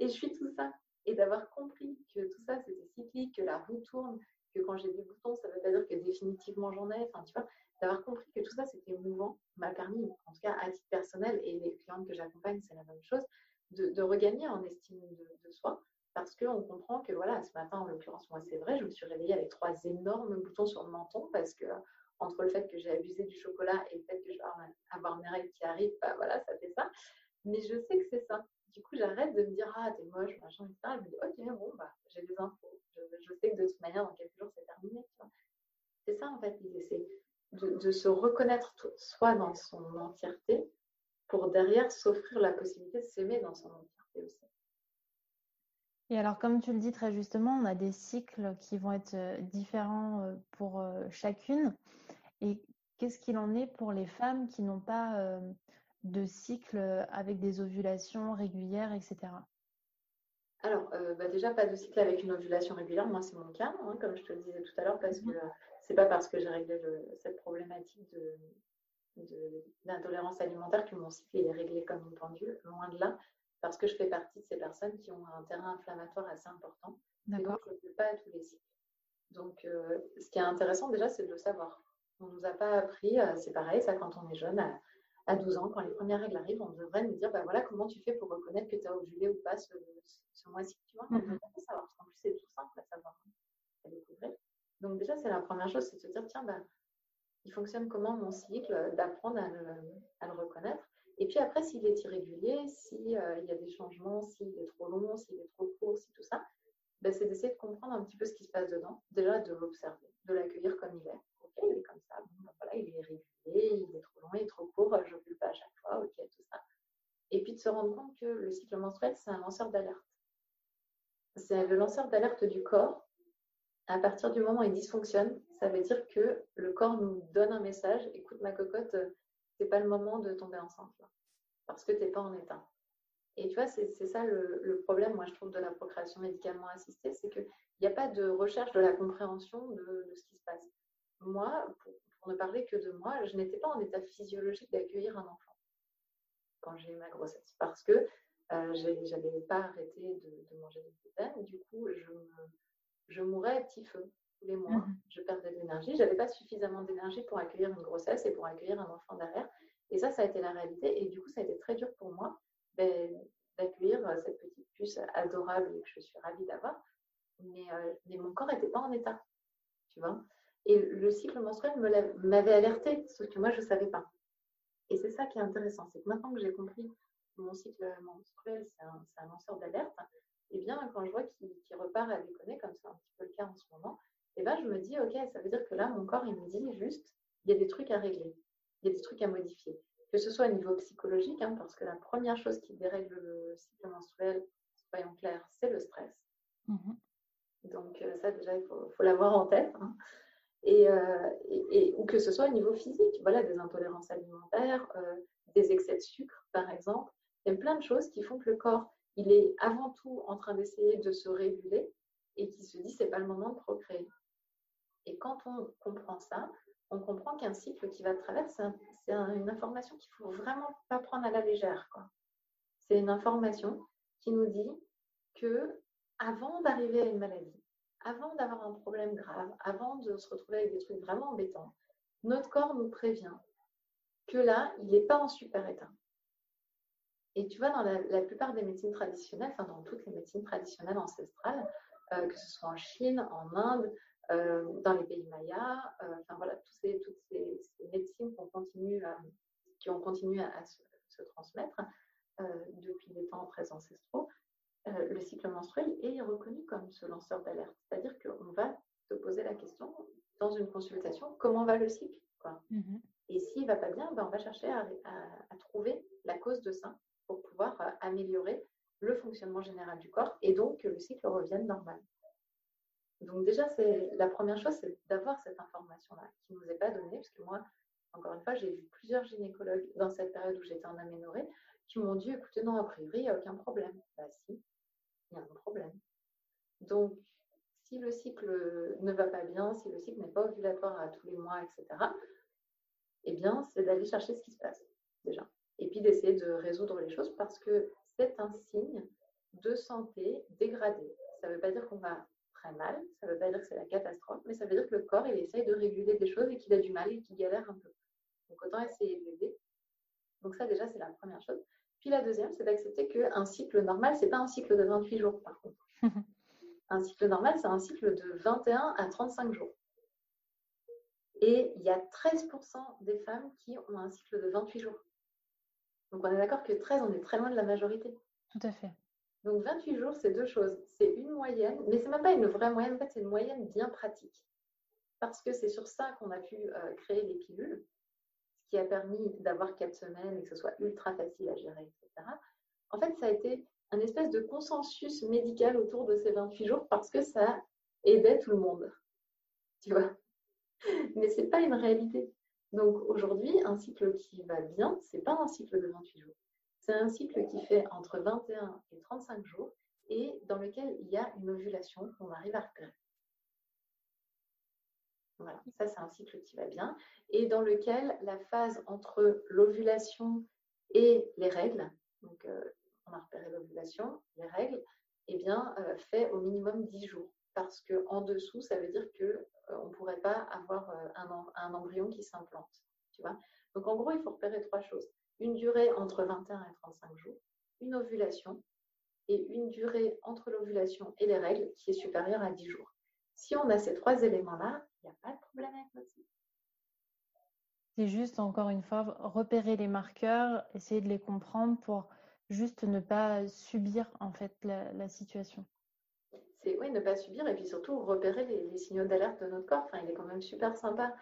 Et je suis tout ça. Et d'avoir compris que tout ça, c'était cyclique, que la roue tourne, que quand j'ai des boutons, ça ne veut pas dire que définitivement j'en ai. Enfin, tu vois, d'avoir compris que tout ça, c'était mouvant, m'a permis, en tout cas à titre personnel, et les clientes que j'accompagne, c'est la même chose, de, regagner en estime de, soi parce qu'on comprend que voilà, ce matin, en l'occurrence, moi, c'est vrai, je me suis réveillée avec trois énormes boutons sur le menton parce que entre le fait que j'ai abusé du chocolat et le fait que je vais avoir mes règles qui arrivent, bah voilà, ça fait ça. Mais je sais que c'est ça. Du coup, j'arrête de me dire, ah, t'es moche, machin, etc. Je me dis, ok, bon, bah, j'ai des infos. Je, sais que de toute manière, dans quelques jours, c'est terminé. C'est ça, en fait, l'idée, c'est de, se reconnaître soi dans son entièreté pour derrière s'offrir la possibilité de s'aimer dans son entièreté aussi. Et alors, comme tu le dis très justement, on a des cycles qui vont être euh, différents euh, pour euh, chacune. Et qu'est-ce qu'il en est pour les femmes qui n'ont pas de cycle avec des ovulations régulières, etc. Alors, bah, déjà, pas de cycle avec une ovulation régulière. Moi, c'est mon cas, hein, comme je te le disais tout à l'heure, parce mmh que c'est pas parce que j'ai réglé cette problématique d'intolérance alimentaire que mon cycle est réglé comme une pendule, loin de là parce que je fais partie de ces personnes qui ont un terrain inflammatoire assez important. Et donc, je ne fais pas à tous les cycles. Donc, euh, ce qui est intéressant déjà, c'est de le savoir. On ne nous a pas appris, euh, c'est pareil, ça quand on est jeune, à, 12 ans, quand les premières règles arrivent, on devrait nous dire, bah voilà, comment tu fais pour reconnaître que tu as ovulé ou pas ce, mois-ci, tu vois. On ne pas savoir, parce qu'en plus, c'est tout simple à savoir, à découvrir. Donc, déjà, c'est la première chose, c'est de se dire, tiens, bah, il fonctionne comment mon cycle, d'apprendre à le reconnaître. Et puis après, s'il est irrégulier, s'il euh, y a des changements, s'il est trop long, s'il est trop court, si tout ça, ben, c'est d'essayer de comprendre un petit peu ce qui se passe dedans. Déjà, de l'observer, de l'accueillir comme il est. Ok, il est comme ça. Ben, voilà, il est irrégulier, il est trop long, il est trop court, je ne pas à chaque fois. Ok, tout ça. Et puis de se rendre compte que le cycle menstruel, c'est un lanceur d'alerte. C'est le lanceur d'alerte du corps. À partir du moment où il dysfonctionne, ça veut dire que le corps nous donne un message. Écoute, ma cocotte, c'est pas le moment de tomber enceinte parce que tu n'es pas en état. Et tu vois, c'est ça le, problème, moi, je trouve, de la procréation médicalement assistée, c'est qu'il n'y a pas de recherche de la compréhension de, ce qui se passe. Moi, pour, ne parler que de moi, je n'étais pas en état physiologique d'accueillir un enfant quand j'ai eu ma grossesse, parce que euh, je n'avais pas arrêté de, manger des gluten, du coup, je, je mourais à petit feu tous les mois. Mmh je perdais de l'énergie. Je n'avais pas suffisamment d'énergie pour accueillir une grossesse et pour accueillir un enfant derrière. Et ça, ça a été la réalité. Et du coup, ça a été très dur pour moi ben, d'accueillir euh, cette petite puce adorable que je suis ravie d'avoir. Mais, euh, mais, mon corps n'était pas en état. Tu vois Et le cycle menstruel m'avait alerté, sauf que moi, je ne savais pas. Et c'est ça qui est intéressant. C'est que maintenant que j'ai compris que mon cycle menstruel, c'est un, un, lanceur d'alerte, et eh bien, quand je vois qu'il repart à déconner, comme c'est un petit peu le cas en ce moment, et ben, je me dis, OK, ça veut dire que là, mon corps, il me dit juste, il y a des trucs à régler, il y a des trucs à modifier. Que ce soit au niveau psychologique, hein, parce que la première chose qui dérègle le cycle menstruel, soyons clairs, c'est le stress. Mhm. Donc, euh, ça, déjà, il faut, l'avoir en tête. Hein. Euh, et, ou que ce soit au niveau physique, voilà, des intolérances alimentaires, euh, des excès de sucre, par exemple. Il y a plein de choses qui font que le corps, il est avant tout en train d'essayer de se réguler et qui se dit c'est pas le moment de procréer. Et quand on comprend ça, on comprend qu'un cycle qui va de travers, c'est une information qu'il ne faut vraiment pas prendre à la légère. C'est une information qui nous dit que avant d'arriver à une maladie, avant d'avoir un problème grave, avant de se retrouver avec des trucs vraiment embêtants, notre corps nous prévient que là, il n'est pas en super état. Et tu vois, dans la, plupart des médecines traditionnelles, enfin dans toutes les médecines traditionnelles ancestrales, euh, que ce soit en Chine, en Inde, euh, dans les pays mayas, euh, enfin voilà, toutes ces, toutes ces, médecines qu'on continue, qui ont continué à, se, transmettre depuis les temps très ancestraux, le cycle menstruel est reconnu comme ce lanceur d'alerte. C'est-à-dire qu'on va se poser la question dans une consultation, comment va le cycle quoi. Mmh Et s'il ne va pas bien, ben on va chercher à, à, trouver la cause de ça pour pouvoir améliorer le fonctionnement général du corps et donc que le cycle revienne normal. Donc déjà, la première chose, c'est d'avoir cette information-là qui ne nous est pas donnée, parce que moi, encore une fois, j'ai vu plusieurs gynécologues dans cette période où j'étais en aménorrhée qui m'ont dit, écoutez, non, a priori, il n'y a aucun problème. Bah si, il y a un problème. Donc, si le cycle ne va pas bien, si le cycle n'est pas ovulatoire à tous les mois, etc., eh bien, c'est d'aller chercher ce qui se passe, déjà. Et puis d'essayer de résoudre les choses parce que c'est un signe de santé dégradée. Ça ne veut pas dire qu'on va très mal, ça ne veut pas dire que c'est la catastrophe, mais ça veut dire que le corps, il essaye de réguler des choses et qu'il a du mal et qu'il galère un peu. Donc autant essayer de l'aider. Donc ça déjà, c'est la première chose. Puis la deuxième, c'est d'accepter qu'un cycle normal, ce n'est pas un cycle de 28 jours par contre. un cycle normal, c'est un cycle de 21 à 35 jours. Et il y a 13% des femmes qui ont un cycle de 28 jours. Donc on est d'accord que 13, on est très loin de la majorité. Tout à fait. Donc 28 jours, c'est deux choses. C'est une moyenne, mais c'est même pas une vraie moyenne, en fait, c'est une moyenne bien pratique. Parce que c'est sur ça qu'on a pu euh, créer les pilules, ce qui a permis d'avoir quatre semaines et que ce soit ultra facile à gérer, etc. En fait, ça a été un espèce de consensus médical autour de ces 28 jours parce que ça aidait tout le monde. Tu vois? Mais ce n'est pas une réalité. Donc aujourd'hui, un cycle qui va bien, ce n'est pas un cycle de 28 jours. C'est un cycle qui fait entre 21 et 35 jours et dans lequel il y a une ovulation qu'on arrive à repérer. Voilà, ça c'est un cycle qui va bien et dans lequel la phase entre l'ovulation et les règles, donc euh, on a repéré l'ovulation, les règles, eh bien, euh, fait au minimum 10 jours. Parce qu'en dessous, ça veut dire qu'on euh, ne pourrait pas avoir un, embryon qui s'implante. Donc, en gros, il faut repérer trois choses. Une durée entre 21 et 35 jours, une ovulation et une durée entre l'ovulation et les règles qui est supérieure à 10 jours. Si on a ces trois éléments-là, il n'y a pas de problème avec notre cycle. C'est juste, encore une fois, repérer les marqueurs, essayer de les comprendre pour juste ne pas subir en fait la, situation. C'est oui, ne pas subir et puis surtout repérer les, signaux d'alerte de notre corps. Enfin, il est quand même super sympa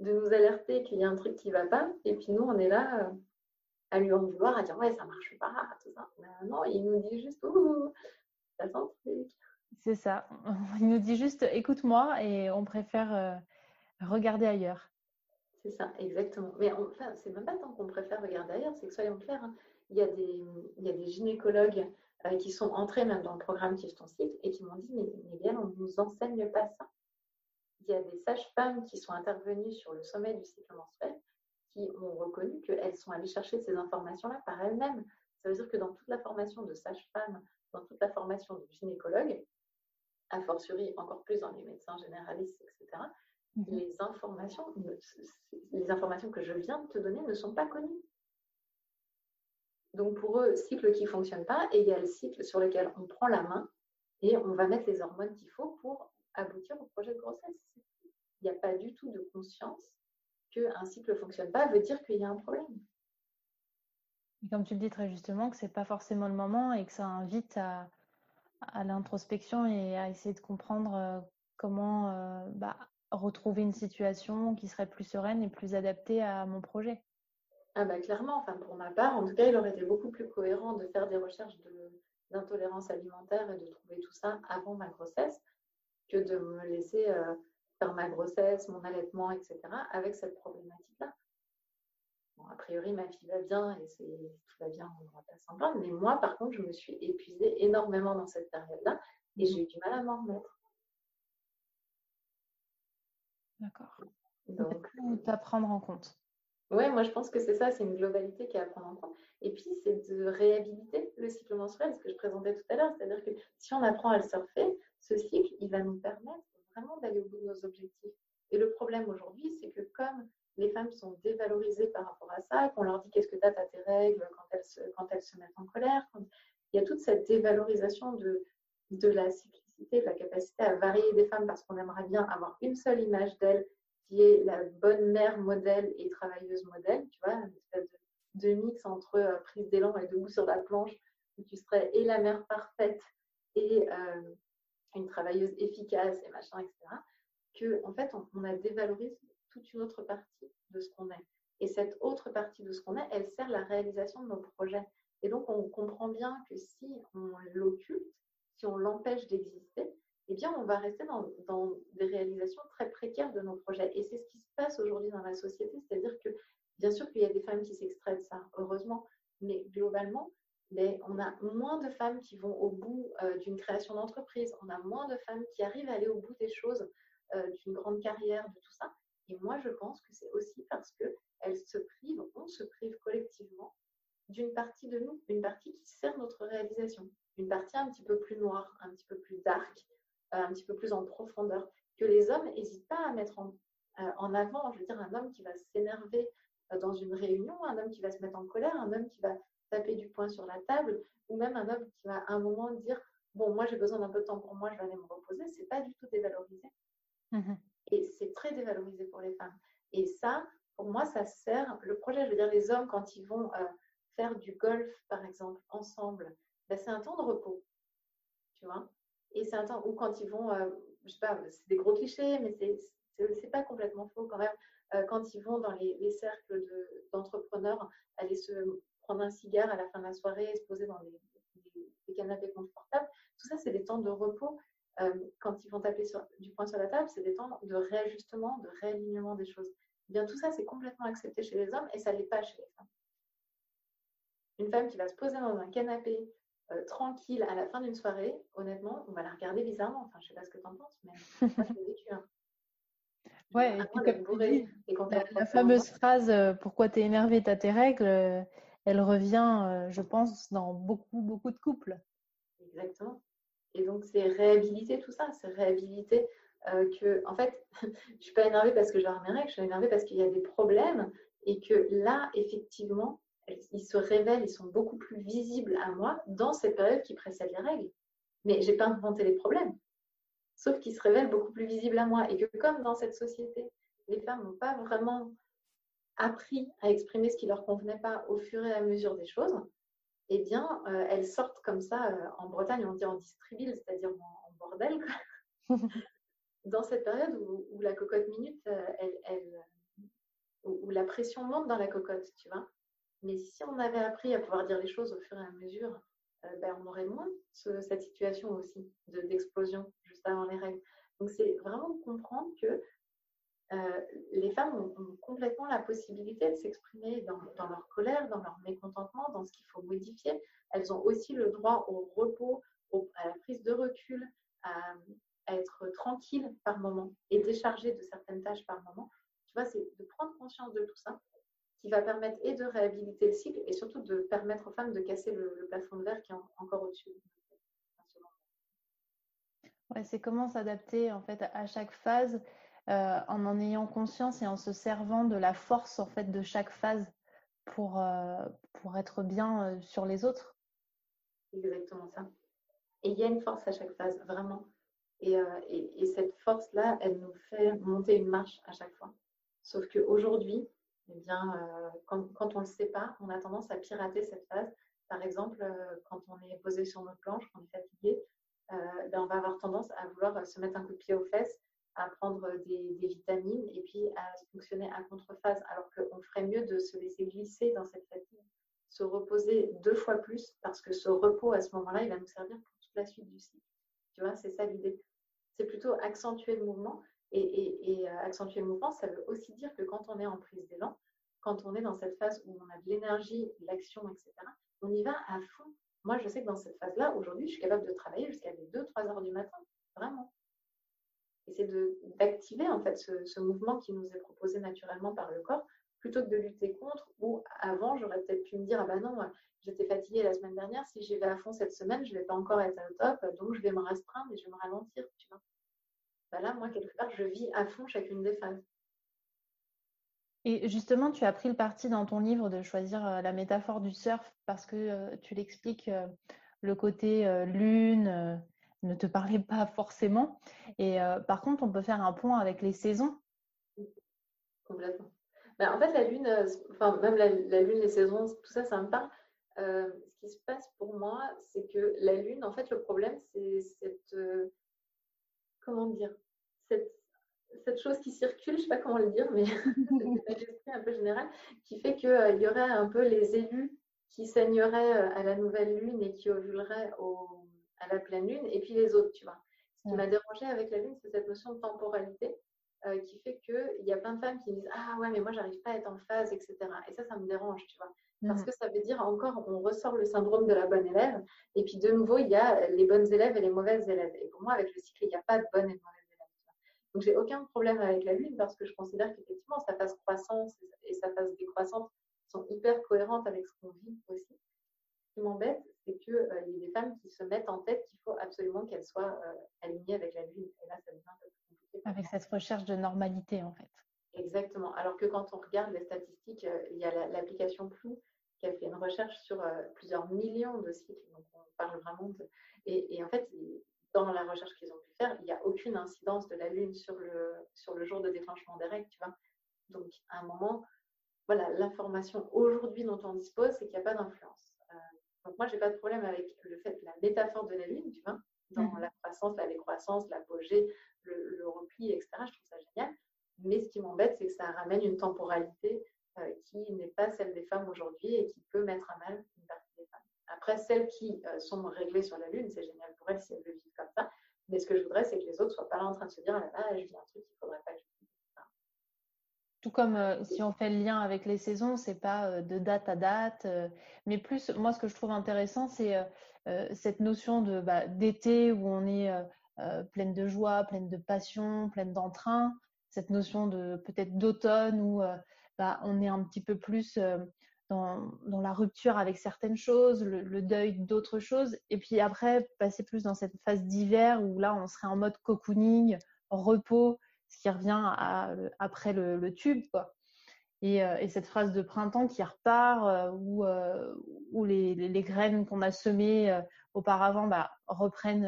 de nous alerter qu'il y a un truc qui ne va pas et puis nous on est là euh, à lui en vouloir, à dire ouais ça marche pas, tout ça. non, il nous dit juste ouh, ça sent C'est ça. Il nous dit juste écoute-moi et on préfère euh, regarder ailleurs. C'est ça, exactement. Mais enfin, c'est même pas tant qu'on préfère regarder ailleurs, c'est que soyons clairs, hein, il y a des, il y a des gynécologues euh, qui sont entrés même dans le programme Kiffe ton cycle et qui m'ont dit mais, mais bien, on ne nous enseigne pas ça. Il y a des sages-femmes qui sont intervenues sur le sommet du cycle menstruel qui ont reconnu qu'elles sont allées chercher ces informations-là par elles-mêmes. Ça veut dire que dans toute la formation de sage-femme, dans toute la formation de gynécologue, a fortiori encore plus dans les médecins généralistes, etc., mhm. les informations, les informations que je viens de te donner ne sont pas connues. Donc pour eux, cycle qui ne fonctionne pas égale cycle sur lequel on prend la main et on va mettre les hormones qu'il faut pour aboutir au projet de grossesse. Il n'y a pas du tout de conscience qu'un cycle ne fonctionne pas veut dire qu'il y a un problème. comme tu le dis très justement, que ce n'est pas forcément le moment et que ça invite à, l'introspection et à essayer de comprendre euh, comment euh, bah, retrouver une situation qui serait plus sereine et plus adaptée à mon projet. Ah bah clairement, enfin pour ma part, en tout cas, il aurait été beaucoup plus cohérent de faire des recherches d'intolérance alimentaire et de trouver tout ça avant ma grossesse que de me laisser euh, faire ma grossesse, mon allaitement, etc. avec cette problématique-là. Bon, a priori, ma fille va bien et tout va bien, on ne va pas s'en plaindre. Mais moi, par contre, je me suis épuisée énormément dans cette période-là et j'ai eu du mal à m'en remettre. D'accord. Donc, tout à prendre en compte. Oui, moi je pense que c'est ça, c'est une globalité qui est à prendre en compte. Et puis c'est de réhabiliter le cycle menstruel, ce que je présentais tout à l'heure, c'est-à-dire que si on apprend à le surfer, ce cycle, il va nous permettre vraiment d'aller au bout de nos objectifs. Et le problème aujourd'hui, c'est que comme les femmes sont dévalorisées par rapport à ça, qu'on leur dit qu'est-ce que as, as tes règles quand elles, se, quand elles se mettent en colère, il y a toute cette dévalorisation de, de la cyclicité, de la capacité à varier des femmes parce qu'on aimerait bien avoir une seule image d'elles qui est la bonne mère modèle et travailleuse modèle, tu vois, une espèce de, mix entre euh, prise d'élan et debout sur la planche, où tu serais et la mère parfaite et euh, une travailleuse efficace et machin, etc. Que, en fait, on, a dévalorisé toute une autre partie de ce qu'on est. Et cette autre partie de ce qu'on est, elle sert la réalisation de nos projets. Et donc, on comprend bien que si on l'occulte, si on l'empêche d'exister, eh bien, on va rester dans, des réalisations très précaires de nos projets. Et c'est ce qui se passe aujourd'hui dans la société, c'est-à-dire que bien sûr qu'il y a des femmes qui s'extraient de ça, heureusement, mais globalement, mais on a moins de femmes qui vont au bout euh, d'une création d'entreprise, on a moins de femmes qui arrivent à aller au bout des choses, euh, d'une grande carrière, de tout ça. Et moi, je pense que c'est aussi parce qu'elles se privent, on se prive collectivement d'une partie de nous, une partie qui sert notre réalisation, une partie un petit peu plus noire, un petit peu plus dark, euh, un petit peu plus en profondeur, que les hommes n'hésitent pas à mettre en, en, avant. Je veux dire, un homme qui va s'énerver dans une réunion, un homme qui va se mettre en colère, un homme qui va taper du poing sur la table, ou même un homme qui va à un moment dire Bon, moi j'ai besoin d'un peu de temps pour moi, je vais aller me reposer, c'est pas du tout dévalorisé. Mmh Et c'est très dévalorisé pour les femmes. Et ça, pour moi, ça sert. Le projet, je veux dire, les hommes, quand ils vont euh, faire du golf, par exemple, ensemble, ben, c'est un temps de repos. Tu vois? Et c'est un temps où, quand ils vont, euh, je sais pas, c'est des gros clichés, mais c'est pas complètement faux quand même. Euh, quand ils vont dans les, cercles d'entrepreneurs, aller se prendre un cigare à la fin de la soirée, se poser dans des, canapés confortables, tout ça, c'est des temps de repos. Euh, quand ils vont taper sur, du poing sur la table, c'est des temps de réajustement, de réalignement des choses. Eh bien, tout ça, c'est complètement accepté chez les hommes et ça ne l'est pas chez les femmes. Une femme qui va se poser dans un canapé euh, tranquille à la fin d'une soirée, honnêtement, on va la regarder bizarrement. Enfin, je ne sais pas ce que tu en penses, mais moi, je vécu. Hein. Ouais, et comme la, fameuse phrase euh, Pourquoi t'es énervé, t'as tes règles euh, elle revient, euh, je pense, dans beaucoup, beaucoup de couples. Exactement. Et donc, c'est réhabiliter tout ça, c'est réhabiliter que, en fait, je ne suis pas énervée parce que j'ai mes règles, je suis énervée parce qu'il y a des problèmes et que là, effectivement, ils se révèlent, ils sont beaucoup plus visibles à moi dans cette période qui précède les règles. Mais je n'ai pas inventé les problèmes sauf qu'ils se révèlent beaucoup plus visibles à moi. Et que comme dans cette société, les femmes n'ont pas vraiment appris à exprimer ce qui leur convenait pas au fur et à mesure des choses, eh bien, euh, elles sortent comme ça, euh, en Bretagne, on dit en distribile, c'est-à-dire en, bordel, dans cette période où, la cocotte minute, euh, elle, où, la pression monte dans la cocotte, tu vois. Mais si on avait appris à pouvoir dire les choses au fur et à mesure, ben, on aurait moins cette situation aussi d'explosion juste avant les règles. Donc, c'est vraiment comprendre que euh, les femmes ont, complètement la possibilité de s'exprimer dans, leur colère, dans leur mécontentement, dans ce qu'il faut modifier. Elles ont aussi le droit au repos, à la prise de recul, à, être tranquille par moment et déchargée de certaines tâches par moment. Tu vois, c'est de prendre conscience de tout ça qui va permettre et de réhabiliter le cycle et surtout de permettre aux femmes de casser le, plafond de verre qui est encore au-dessus. Ouais, c'est comment s'adapter en fait à chaque phase euh, en en ayant conscience et en se servant de la force en fait de chaque phase pour, euh, pour être bien euh, sur les autres. Exactement ça. Et il y a une force à chaque phase, vraiment. Et, et, et cette force-là, elle nous fait monter une marche à chaque fois. Sauf qu'aujourd'hui, eh bien, quand, on ne le sait pas, on a tendance à pirater cette phase. Par exemple, quand on est posé sur notre planche, quand on est fatigué, ben, on va avoir tendance à vouloir se mettre un coup de pied aux fesses, à prendre des, vitamines et puis à fonctionner à contre-phase, alors qu'on ferait mieux de se laisser glisser dans cette fatigue, se reposer deux fois plus, parce que ce repos à ce moment-là, il va nous servir pour toute la suite du cycle. Tu vois, c'est ça l'idée. C'est plutôt accentuer le mouvement. Et, euh, accentuer le mouvement, ça veut aussi dire que quand on est en prise d'élan, quand on est dans cette phase où on a de l'énergie, de l'action, etc., on y va à fond. Moi, je sais que dans cette phase-là, aujourd'hui, je suis capable de travailler jusqu'à 2-3 heures du matin, vraiment. Et c'est d'activer en fait ce, mouvement qui nous est proposé naturellement par le corps, plutôt que de lutter contre, ou avant, j'aurais peut-être pu me dire, ah ben non, j'étais fatiguée la semaine dernière, si j'y vais à fond cette semaine, je ne vais pas encore être au top, donc je vais me restreindre et je vais me ralentir, tu. Ben là, moi, quelque part, je vis à fond chacune des phases. Et justement, tu as pris le parti dans ton livre de choisir euh, la métaphore du surf parce que euh, tu l'expliques, euh, le côté lune ne te parlait pas forcément. Et par contre, on peut faire un point avec les saisons. Complètement. Ben, en fait, la lune, enfin, même la, lune, les saisons, tout ça, ça me parle. ce qui se passe pour moi, c'est que la lune, en fait, le problème, c'est cette. comment dire cette cette chose qui circule, je sais pas comment le dire, mais c'est un peu général, qui fait qu'il euh, y aurait un peu les élus qui saigneraient euh, à la nouvelle lune et qui ovuleraient à la pleine lune, et puis les autres, tu vois. Ce qui m'a dérangé avec la lune, c'est cette notion de temporalité euh, qui fait qu'il y a plein de femmes qui disent Ah ouais, mais moi, j'arrive pas à être en phase, etc. Et ça, ça me dérange, tu vois. Parce mmh. que ça veut dire encore, on ressort le syndrome de la bonne élève. Et puis de nouveau, il y a les bonnes élèves et les mauvaises élèves. Et pour moi, avec le cycle, il n'y a pas de bonnes et de mauvaises donc, j'ai aucun problème avec la Lune parce que je considère qu'effectivement, sa phase croissance et sa phase décroissante sont hyper cohérentes avec ce qu'on vit aussi. Qui m'embête, c'est qu'il euh, y a des femmes qui se mettent en tête qu'il faut absolument qu'elles soient euh, alignées avec la Lune. Et là, ça devient un peu plus compliqué. Avec cette recherche de normalité, en fait. Exactement. Alors que quand on regarde les statistiques, euh, il y a l'application Plou qui a fait une recherche sur plusieurs millions de cycles. Donc, on parle vraiment de. Et, et en fait, dans la recherche qu'ils ont pu faire, il n'y a aucune incidence de la Lune sur le, sur le jour de déclenchement des règles, tu vois. Donc, à un moment, voilà, l'information aujourd'hui dont on dispose, c'est qu'il n'y a pas d'influence. Donc, moi, je n'ai pas de problème avec le fait, la métaphore de la Lune, tu vois, dans mmh. la croissance, la décroissance, l'apogée, le, le, repli, etc. Je trouve ça génial. Mais ce qui m'embête, c'est que ça ramène une temporalité euh, qui n'est pas celle des femmes aujourd'hui et qui peut mettre à mal une partie des femmes. Après, celles qui euh, sont réglées sur la Lune, c'est génial pour elles si elles le vivent comme ça. Mais ce que je voudrais, c'est que les autres ne soient pas là en train de se dire, ah là, je vis un truc qu'il ne faudrait pas que je tout comme euh, si on fait le lien avec les saisons, c'est pas de date à date, mais plus, moi, ce que je trouve intéressant, c'est cette notion de bah, d'été où on est pleine de joie, pleine de passion, pleine d'entrain, cette notion de peut-être d'automne où bah, on est un petit peu plus dans, la rupture avec certaines choses, le, deuil d'autres choses, et puis après passer plus dans cette phase d'hiver où là on serait en mode cocooning, repos, ce qui revient après le, tube, quoi. Et, cette phase de printemps qui repart, où, où les, graines qu'on a semées auparavant bah, reprennent,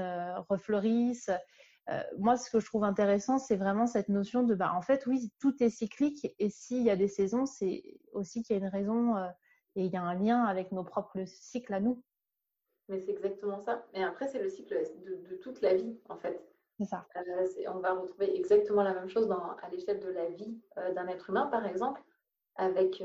refleurissent, euh, moi, ce que je trouve intéressant, c'est vraiment cette notion de, bah, en fait, oui, tout est cyclique et s'il y a des saisons, c'est aussi qu'il y a une raison euh, et il y a un lien avec nos propres cycles à nous. Mais c'est exactement ça. Et après, c'est le cycle de, toute la vie, en fait. Euh, on va retrouver exactement la même chose à l'échelle de la vie d'un être humain, par exemple, avec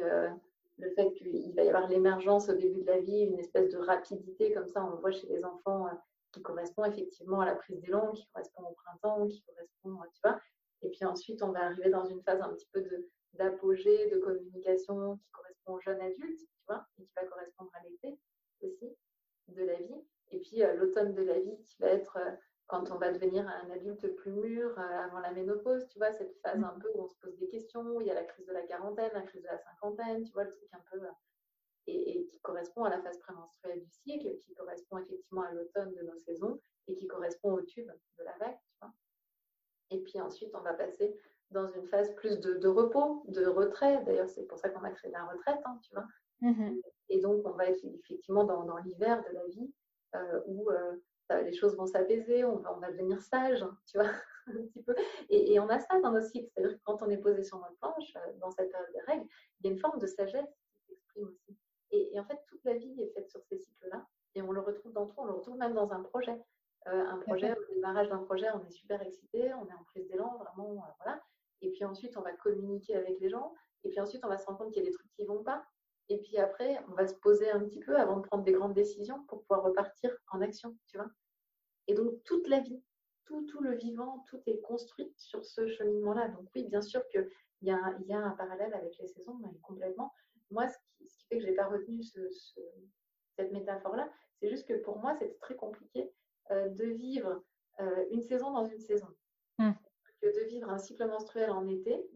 le fait qu'il va y avoir l'émergence au début de la vie, une espèce de rapidité, comme ça, on le voit chez les enfants qui correspond effectivement à la prise d'élan, qui correspond au printemps, qui correspond, tu vois. Et puis ensuite, on va arriver dans une phase un petit peu d'apogée, de, communication qui correspond au jeune adulte, tu vois, et qui va correspondre à l'été aussi de la vie. Et puis euh, l'automne de la vie qui va être euh, quand on va devenir un adulte plus mûr euh, avant la ménopause, tu vois, cette phase mm. un peu où on se pose des questions, où il y a la crise de la quarantaine, la crise de la cinquantaine, tu vois, le truc un peu et, qui correspond à la phase prémenstruelle du cycle, qui correspond effectivement à l'automne de nos saisons et qui correspond au tube de la vague. Tu vois. Et puis ensuite, on va passer dans une phase plus de, repos, de retrait. D'ailleurs, c'est pour ça qu'on a créé la retraite, hein, tu vois. Mmh et donc, on va être effectivement dans, l'hiver de la vie euh, où euh, les choses vont s'apaiser, on va, on va devenir sage, hein, tu vois, un petit peu. Et, on a ça dans nos cycles, c'est-à-dire que quand on est posé sur notre planche, euh, dans cette période des règles, il y a une forme de sagesse qui s'exprime aussi. Et, en fait, toute la vie est faite sur ces cycles-là. Et on le retrouve dans tout, on le retrouve même dans un projet. Euh, un projet, au démarrage d'un projet, on est super excité, on est en prise d'élan, vraiment, euh, voilà. Et puis ensuite, on va communiquer avec les gens. Et puis ensuite, on va se rendre compte qu'il y a des trucs qui ne vont pas. Et puis après, on va se poser un petit peu avant de prendre des grandes décisions pour pouvoir repartir en action, tu vois. Et donc, toute la vie, tout, tout le vivant, tout est construit sur ce cheminement-là. Donc oui, bien sûr qu'il y, a, y a un parallèle avec les saisons, mais complètement. Moi, ce ce qui fait que je n'ai pas retenu cette métaphore-là, c'est juste que pour moi, c'était très compliqué euh, de vivre euh, une saison dans une saison. Hmm. Que de vivre un cycle menstruel en été,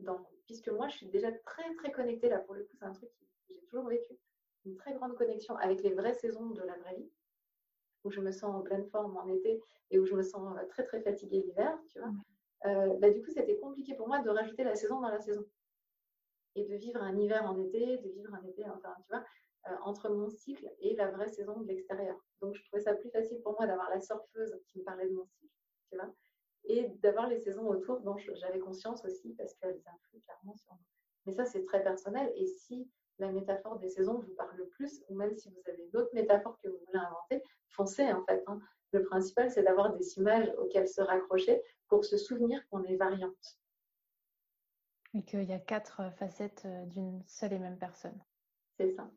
puisque moi, je suis déjà très, très connectée, là, pour le coup, c'est un truc que j'ai toujours vécu, une très grande connexion avec les vraies saisons de la vraie vie, où je me sens en pleine forme en été et où je me sens euh, très, très fatiguée l'hiver, tu vois. Bah, du coup, c'était compliqué pour moi de rajouter la saison dans la saison et de vivre un hiver en été, de vivre un été, enfin, tu vois, euh, entre mon cycle et la vraie saison de l'extérieur. Donc, je trouvais ça plus facile pour moi d'avoir la surfeuse qui me parlait de mon cycle, tu vois, et d'avoir les saisons autour dont j'avais conscience aussi parce qu'elles influent clairement sur moi. Mais ça, c'est très personnel. Et si la métaphore des saisons vous parle le plus, ou même si vous avez d'autres métaphores que vous voulez inventer, foncez en fait. Hein. Le principal, c'est d'avoir des images auxquelles se raccrocher pour se souvenir qu'on est variante. Et qu'il y a quatre euh, facettes euh, d'une seule et même personne. C'est ça.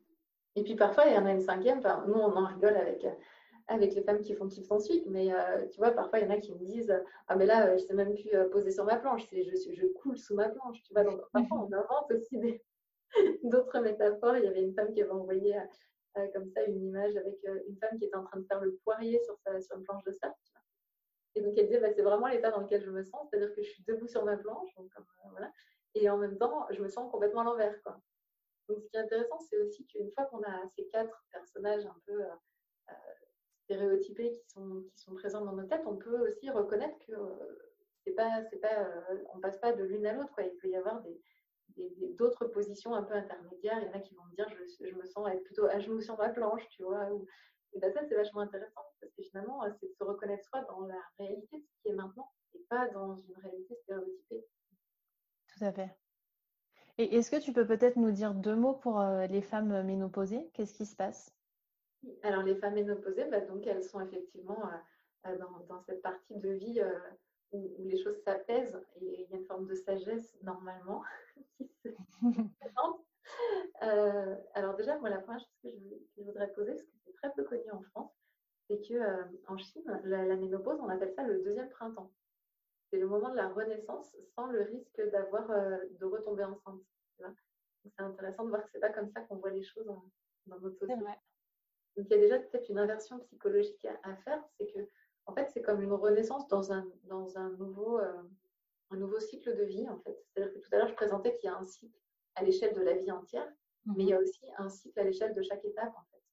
Et puis parfois, il y en a une cinquième. Enfin, nous, on en rigole avec, euh, avec les femmes qui font kiff son suite. Mais tu vois, parfois, il y en a qui me disent Ah, mais là, je ne sais même plus poser sur ma planche. Je, je coule sous ma planche. Tu vois, donc parfois, on invente aussi d'autres métaphores. Il y avait une femme qui avait envoyé comme ça une image avec une femme qui était en train de faire le poirier sur, sa, sur une planche de sable. Et donc, elle disait bah, C'est vraiment l'état dans lequel je me sens. C'est-à-dire que je suis debout sur ma planche. Et en même temps, je me sens complètement à l'envers. Quoi. Donc, ce qui est intéressant, c'est aussi qu'une fois qu'on a ces quatre personnages un peu euh, euh, stéréotypés qui sont, qui sont présents dans nos têtes, on peut aussi reconnaître que euh, c'est pas, c'est pas, on passe pas de l'une à l'autre. Il peut y avoir des, d'autres positions un peu intermédiaires. Il y en a qui vont me dire je, je, me sens être plutôt à genoux sur ma planche, tu vois, ou Et ben ça, c'est vachement intéressant parce que finalement, c'est de se reconnaître soi dans la réalité de ce qui est maintenant et pas dans une réalité stéréotypée. Tout à fait. Et est-ce que tu peux peut-être nous dire deux mots pour euh, les femmes ménopausées? Qu'est-ce qui se passe? Alors, les femmes ménopausées, bah, donc, elles sont effectivement euh, euh, dans, dans, cette partie de vie où, où, les choses s'apaisent et il y a une forme de sagesse normalement qui se présente. alors, déjà, moi, la première chose que je, je voudrais poser, parce que c'est très peu connu en France, c'est qu'en Chine, la, la ménopause, on appelle ça le deuxième printemps c'est le moment de la renaissance sans le risque d'avoir euh, de retomber enceinte. C'est intéressant de voir que c'est pas comme ça qu'on voit les choses dans notre société. Donc il y a déjà peut-être une inversion psychologique à, faire, c'est que en fait c'est comme une renaissance dans un dans un nouveau euh, un nouveau cycle de vie en fait. C'est-à-dire que tout à l'heure je présentais qu'il y a un cycle à l'échelle de la vie entière, mais il y a mhm. aussi un cycle à l'échelle de chaque étape en fait.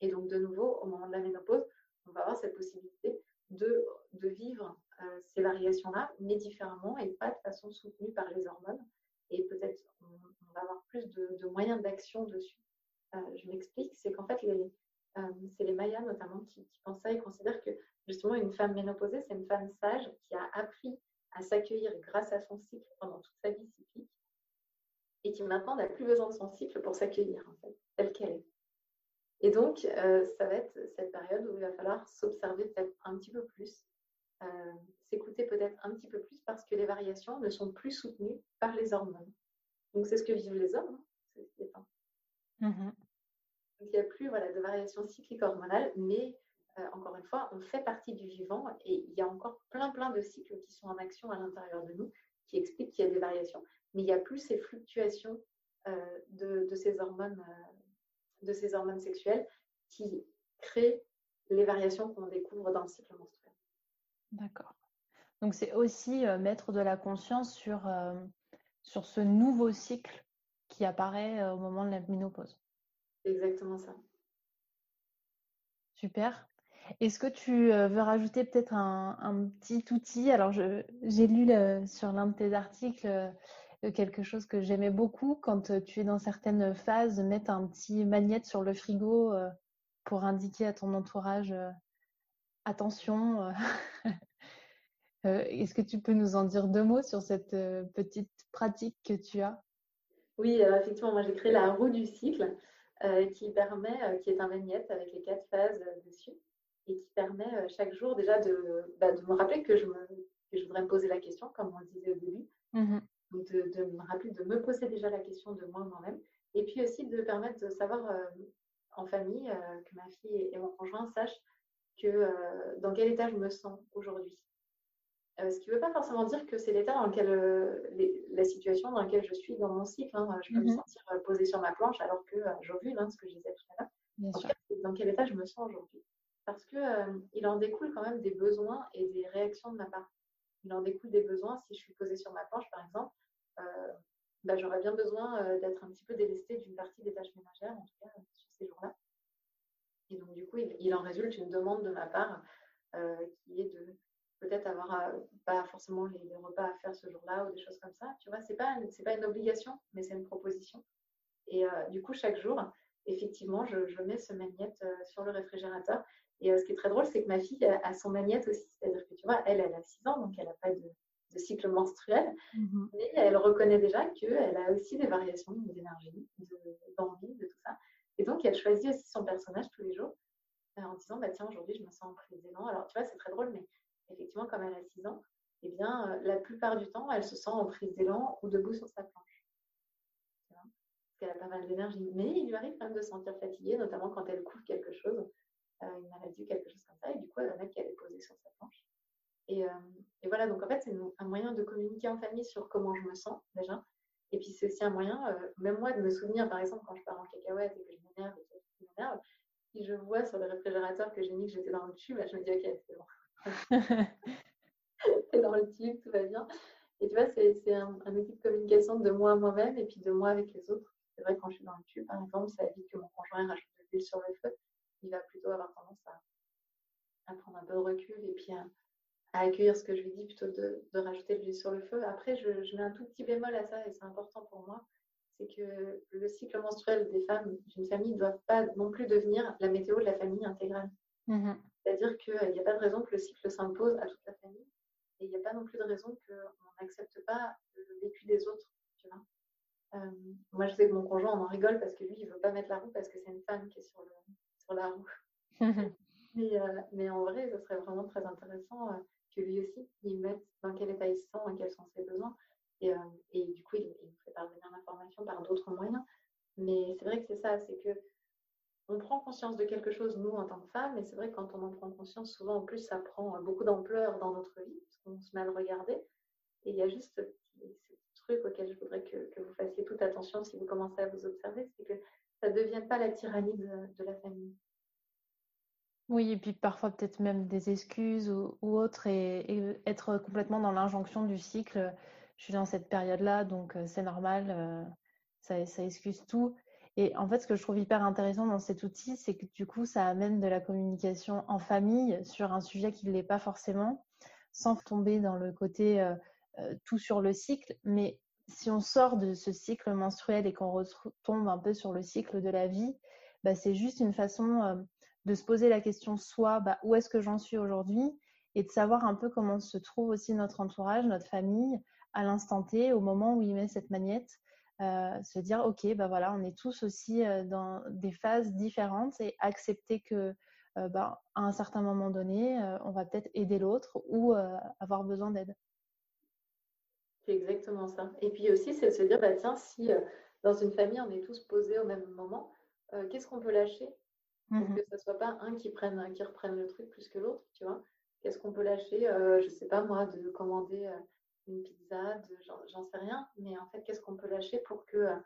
Et donc de nouveau au moment de la ménopause, on va avoir cette possibilité de, de vivre euh, ces variations-là, mais différemment et pas de façon soutenue par les hormones. Et peut-être on, va avoir plus de, moyens d'action dessus. Euh, je m'explique, c'est qu'en fait, les, c'est les Mayas notamment qui, pensent ça et considèrent que justement une femme ménopausée, c'est une femme sage qui a appris à s'accueillir grâce à son cycle pendant toute sa vie cyclique et qui maintenant n'a plus besoin de son cycle pour s'accueillir en fait, telle qu'elle est. Et donc, ça va être cette période où il va falloir s'observer peut-être un petit peu plus, euh, s'écouter peut-être un petit peu plus parce que les variations ne sont plus soutenues par les hormones. Donc c'est ce que vivent les hommes, hein, n'y a plus voilà, de variations cycliques hormonales, mais euh, encore une fois, on fait partie du vivant et il y a encore plein plein de cycles qui sont en action à l'intérieur de nous qui expliquent qu'il y a des variations. Mais il n'y a plus ces fluctuations euh, de, de, ces hormones, de ces hormones sexuelles qui créent les variations qu'on découvre dans le cycle menstruel. D'accord. Donc c'est aussi euh, mettre de la conscience sur, euh, sur ce nouveau cycle qui apparaît euh, au moment de la ménopause. Exactement ça. Super. Est-ce que tu veux rajouter peut-être un, petit outil? Alors, j'ai lu sur l'un de tes articles quelque chose que j'aimais beaucoup quand tu es dans certaines phases, mettre un petit magnète sur le frigo pour indiquer à ton entourage attention. Euh, est-ce que tu peux nous en dire deux mots sur cette euh, petite pratique que tu as Oui, effectivement, moi j'ai créé la roue du cycle euh, qui permet, qui est un magnète avec les quatre phases dessus et qui permet chaque jour déjà de, bah, de me rappeler que je, me, que je voudrais me poser la question, comme on le disait au début. Mmh Donc de, de, me rappeler de me poser déjà la question de moi moi-même et puis aussi de permettre de savoir en famille que ma fille et mon conjoint sachent que dans quel état je me sens aujourd'hui. Euh, ce qui ne veut pas forcément dire que c'est l'état dans lequel, euh, la situation dans laquelle je suis dans mon cycle. Hein. Je peux me mhm. sentir euh, posée sur ma planche alors que j'ovule, hein, ce que je disais tout à l'heure. dans quel état je me sens aujourd'hui. Parce qu'il en découle quand même des besoins et des réactions de ma part. Il en découle des besoins. Si je suis posée sur ma planche, par exemple, bah, j'aurais bien besoin d'être un petit peu délestée d'une partie des tâches ménagères, en tout cas sur ces jours-là. Et donc, du coup, il, en résulte une demande de ma part qui est de peut-être avoir euh, pas forcément les, repas à faire ce jour-là ou des choses comme ça. Tu vois, c'est pas c'est pas une obligation, mais c'est une proposition. Et euh, du coup, chaque jour, effectivement, je, je mets ce magnète euh, sur le réfrigérateur. Et ce qui est très drôle, c'est que ma fille a, son magnète aussi. C'est-à-dire que tu vois, elle, elle a 6 ans, donc elle n'a pas de, de, cycle menstruel, mmh mais elle reconnaît déjà qu'elle a aussi des variations d'énergie, d'envie, de, tout ça. Et donc, elle choisit aussi son personnage tous les jours en disant, bah, tiens, aujourd'hui, je me sens en d'élan. Alors, tu vois, c'est très drôle, mais effectivement, comme elle a 6 ans, eh bien, euh, la plupart du temps, elle se sent en prise d'élan ou debout sur sa planche. Parce qu'elle a pas mal d'énergie. Mais il lui arrive quand même de se sentir fatiguée, notamment quand elle couvre quelque chose, euh, une maladie ou quelque chose comme ça, et du coup, elle va mettre qu'elle est posée sur sa planche. Et, euh, voilà, donc en fait, c'est un moyen de communiquer en famille sur comment je me sens déjà. Et puis, c'est aussi un moyen, même moi, de me souvenir, par exemple, quand je pars en cacahuète et que je m'énerve et que je m'énerve, si je vois sur le réfrigérateur que j'ai mis que j'étais dans le tube, je me dis, ok, c'est bon c'est dans le tube, tout va bien. Et tu vois, c'est un, un, outil de communication de moi à moi-même et puis de moi avec les autres. C'est vrai, quand je suis dans le tube, par exemple, ça évite que mon conjoint rajoute de l'huile sur le feu. Il va plutôt avoir tendance à, prendre un peu de recul et puis à, accueillir ce que je lui dis plutôt de, de rajouter de l'huile sur le feu. Après, je, mets un tout petit bémol à ça et c'est important pour moi. c'est que le cycle menstruel des femmes d'une famille ne doit pas non plus devenir la météo de la famille intégrale. Mmh C'est-à-dire qu'il n'y a pas de raison que le cycle s'impose à toute la famille et il n'y a pas non plus de raison qu'on n'accepte pas le vécu des autres. Tu vois euh, moi, je sais que mon conjoint, on en rigole parce que lui, il ne veut pas mettre la roue parce que c'est une femme qui est sur, le, sur la roue. mais, euh, mais, en vrai, ce serait vraiment très intéressant euh, que lui aussi, il mette dans quel état il se sent et quels sont ses besoins. Et, et du coup, il, il, fait parvenir l'information par d'autres moyens. Mais c'est vrai que c'est ça, c'est que on prend conscience de quelque chose, nous, en tant que femmes, et c'est vrai que quand on en prend conscience, souvent, en plus, ça prend beaucoup d'ampleur dans notre vie, parce qu'on se met à le regarder. Et il y a juste ce truc auquel je voudrais que, vous fassiez toute attention si vous commencez à vous observer, c'est que ça ne devienne pas la tyrannie de, la famille. Oui, et puis parfois peut-être même des excuses ou, autres, et, être complètement dans l'injonction du cycle. Je suis dans cette période-là, donc euh, c'est normal, euh, ça excuse tout. Et en fait, ce que je trouve hyper intéressant dans cet outil, c'est que du coup, ça amène de la communication en famille sur un sujet qui ne l'est pas forcément, sans tomber dans le côté euh, euh, tout sur le cycle. Mais si on sort de ce cycle menstruel et qu'on retombe un peu sur le cycle de la vie, bah, c'est juste une façon euh, de se poser la question soit bah, où est-ce que j'en suis aujourd'hui? Et de savoir un peu comment se trouve aussi notre entourage, notre famille à l'instant T, au moment où il met cette magnette euh, se dire ok bah voilà on est tous aussi euh, dans des phases différentes et accepter que euh, bah, à un certain moment donné on va peut-être aider l'autre ou avoir besoin d'aide. C'est exactement ça. Et puis aussi c'est de se dire bah tiens si dans une famille on est tous posés au même moment qu'est-ce qu'on peut lâcher pour mmh que ce soit pas un qui prenne qui reprenne le truc plus que l'autre tu vois? Qu'est-ce qu'on peut lâcher je sais pas moi de commander une pizza, j'en sais rien, mais en fait, qu'est-ce qu'on peut lâcher pour que, euh,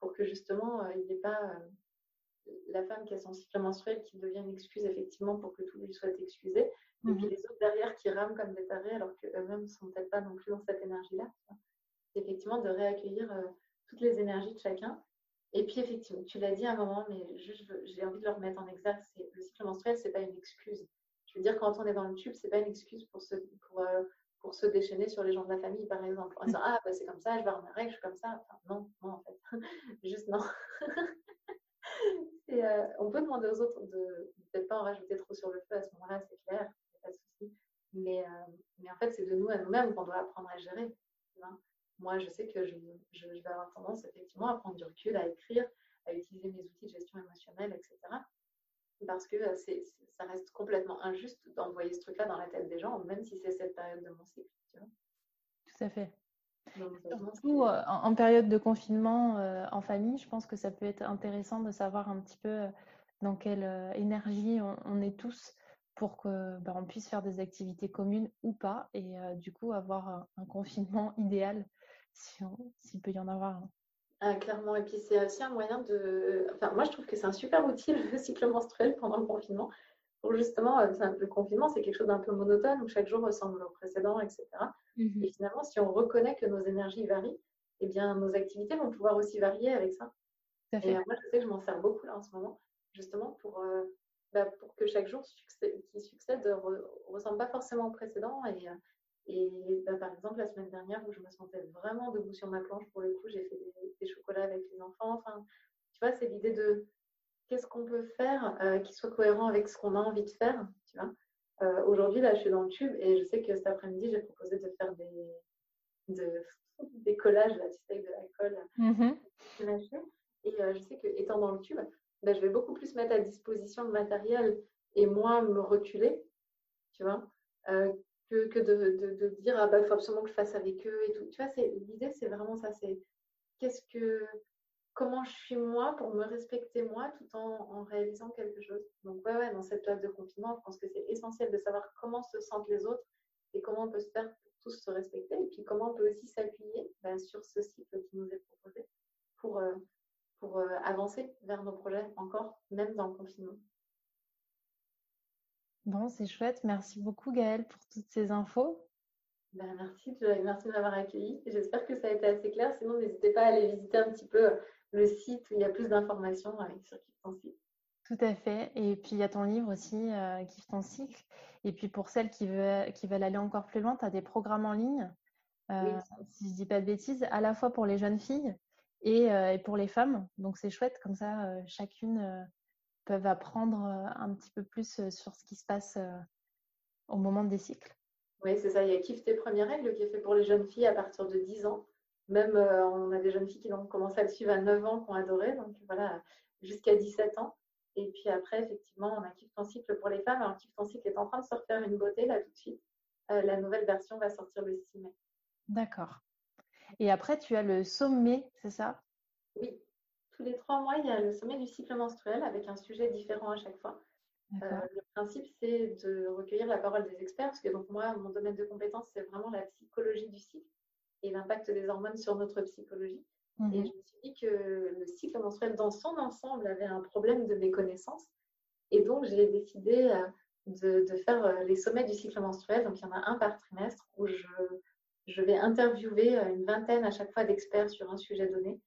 pour que justement, euh, il n'y ait pas euh, la femme qui a son cycle menstruel qui devient une excuse effectivement pour que tout lui soit excusé, et puis mmh les autres derrière qui rament comme des tarés alors qu'eux-mêmes ne sont peut-être pas non plus dans cette énergie-là. C'est effectivement de réaccueillir toutes les énergies de chacun. Et puis effectivement, tu l'as dit à un moment, mais j'ai envie de le remettre en exergue, c'est le cycle menstruel, c'est pas une excuse. Je veux dire, quand on est dans le tube, c'est pas une excuse pour, se, pour, pour se déchaîner sur les gens de la famille, par exemple. En disant, ah, bah, c'est comme ça, je vais avoir mes règles, je suis comme ça. non, non, en fait. Juste non. Euh, on peut demander aux autres de peut-être pas en rajouter trop sur le feu à ce moment-là, c'est clair, pas de souci. Mais, euh, mais en fait, c'est de nous à nous-mêmes qu'on doit apprendre à gérer. Moi, je sais que je, je, vais avoir tendance effectivement à prendre du recul, à écrire, à utiliser mes outils de gestion émotionnelle, etc parce que euh, c'est, ça reste complètement injuste d'envoyer ce truc-là dans la tête des gens, même si c'est cette période de mon cycle. Tout à fait. Surtout euh, en, période de confinement euh, en famille, je pense que ça peut être intéressant de savoir un petit peu dans quelle énergie on, est tous pour que bah, on puisse faire des activités communes ou pas, et du coup avoir un, confinement idéal s'il si peut y en avoir un. Ah, clairement. Et puis, c'est aussi un moyen de. Enfin, moi, je trouve que c'est un super outil, le cycle menstruel pendant le confinement. Pour justement, euh, le confinement, c'est quelque chose d'un peu monotone où chaque jour ressemble au précédent, etc. Mmh Et finalement, si on reconnaît que nos énergies varient, eh bien, nos activités vont pouvoir aussi varier avec ça. Et euh, moi, je sais que je m'en sers beaucoup là en ce moment, justement pour, euh, bah, pour que chaque jour qui succède ne ressemble pas forcément au précédent et, et bah, par exemple, la semaine dernière, où je me sentais vraiment debout sur ma planche, pour le coup, j'ai fait des, chocolats avec les enfants. Enfin, tu vois, c'est l'idée de qu'est-ce qu'on peut faire euh, qui soit cohérent avec ce qu'on a envie de faire. Tu vois. Euh, aujourd'hui, là, je suis dans le tube et je sais que cet après-midi, j'ai proposé de faire des, de, des collages, là, tu sais, avec de la colle. Mmh et euh, je sais que étant dans le tube, bah, je vais beaucoup plus mettre à disposition le matériel et moins me reculer, tu vois, que, de, dire ah bah faut absolument que je fasse avec eux et tout. Tu vois, l'idée, c'est vraiment ça. C'est qu'est-ce que comment je suis moi pour me respecter moi tout en, réalisant quelque chose. Donc ouais, ouais, dans cette période de confinement, je pense que c'est essentiel de savoir comment se sentent les autres et comment on peut se faire pour tous se respecter et puis comment on peut aussi s'appuyer ben, sur ce cycle qui nous est proposé pour, euh, pour euh, avancer vers nos projets encore, même dans le confinement. Bon, c'est chouette. Merci beaucoup, Gaëlle, pour toutes ces infos. Ben, merci, de, merci de m'avoir accueilli. J'espère que ça a été assez clair. Sinon, n'hésitez pas à aller visiter un petit peu le site où il y a plus d'informations avec sur Kiffe ton cycle. Tout à fait. Et puis, il y a ton livre aussi, euh, Kiffe ton cycle. Et puis, pour celles qui veulent, qui veulent aller encore plus loin, tu as des programmes en ligne, euh, si je ne dis pas de bêtises, à la fois pour les jeunes filles et, pour les femmes. Donc c'est chouette, comme ça, chacune peuvent apprendre un petit peu plus sur ce qui se passe au moment des cycles. Oui, c'est ça. Il y a Kiffe tes premières règles qui est fait pour les jeunes filles à partir de 10 ans. Même, on a des jeunes filles qui ont commencé à le suivre à 9 ans, qui ont adoré. Donc voilà, jusqu'à 17 ans. Et puis après, effectivement, on a Kiffe ton cycle pour les femmes. Alors, Kiffe ton cycle est en train de se refaire une beauté là tout de suite. la nouvelle version va sortir le 6 mai. D'accord. Et après, tu as le sommet, c'est ça? Oui. Tous les trois mois, il y a le sommet du cycle menstruel avec un sujet différent à chaque fois. Euh, le principe, c'est de recueillir la parole des experts, parce que donc moi, mon domaine de compétence, c'est vraiment la psychologie du cycle et l'impact des hormones sur notre psychologie. Et mhm. je me suis dit que le cycle menstruel dans son ensemble avait un problème de méconnaissance. Et donc, j'ai décidé euh, de, de, faire euh, les sommets du cycle menstruel. Donc, il y en a un par trimestre où je je vais interviewer une vingtaine à chaque fois d'experts sur un sujet donné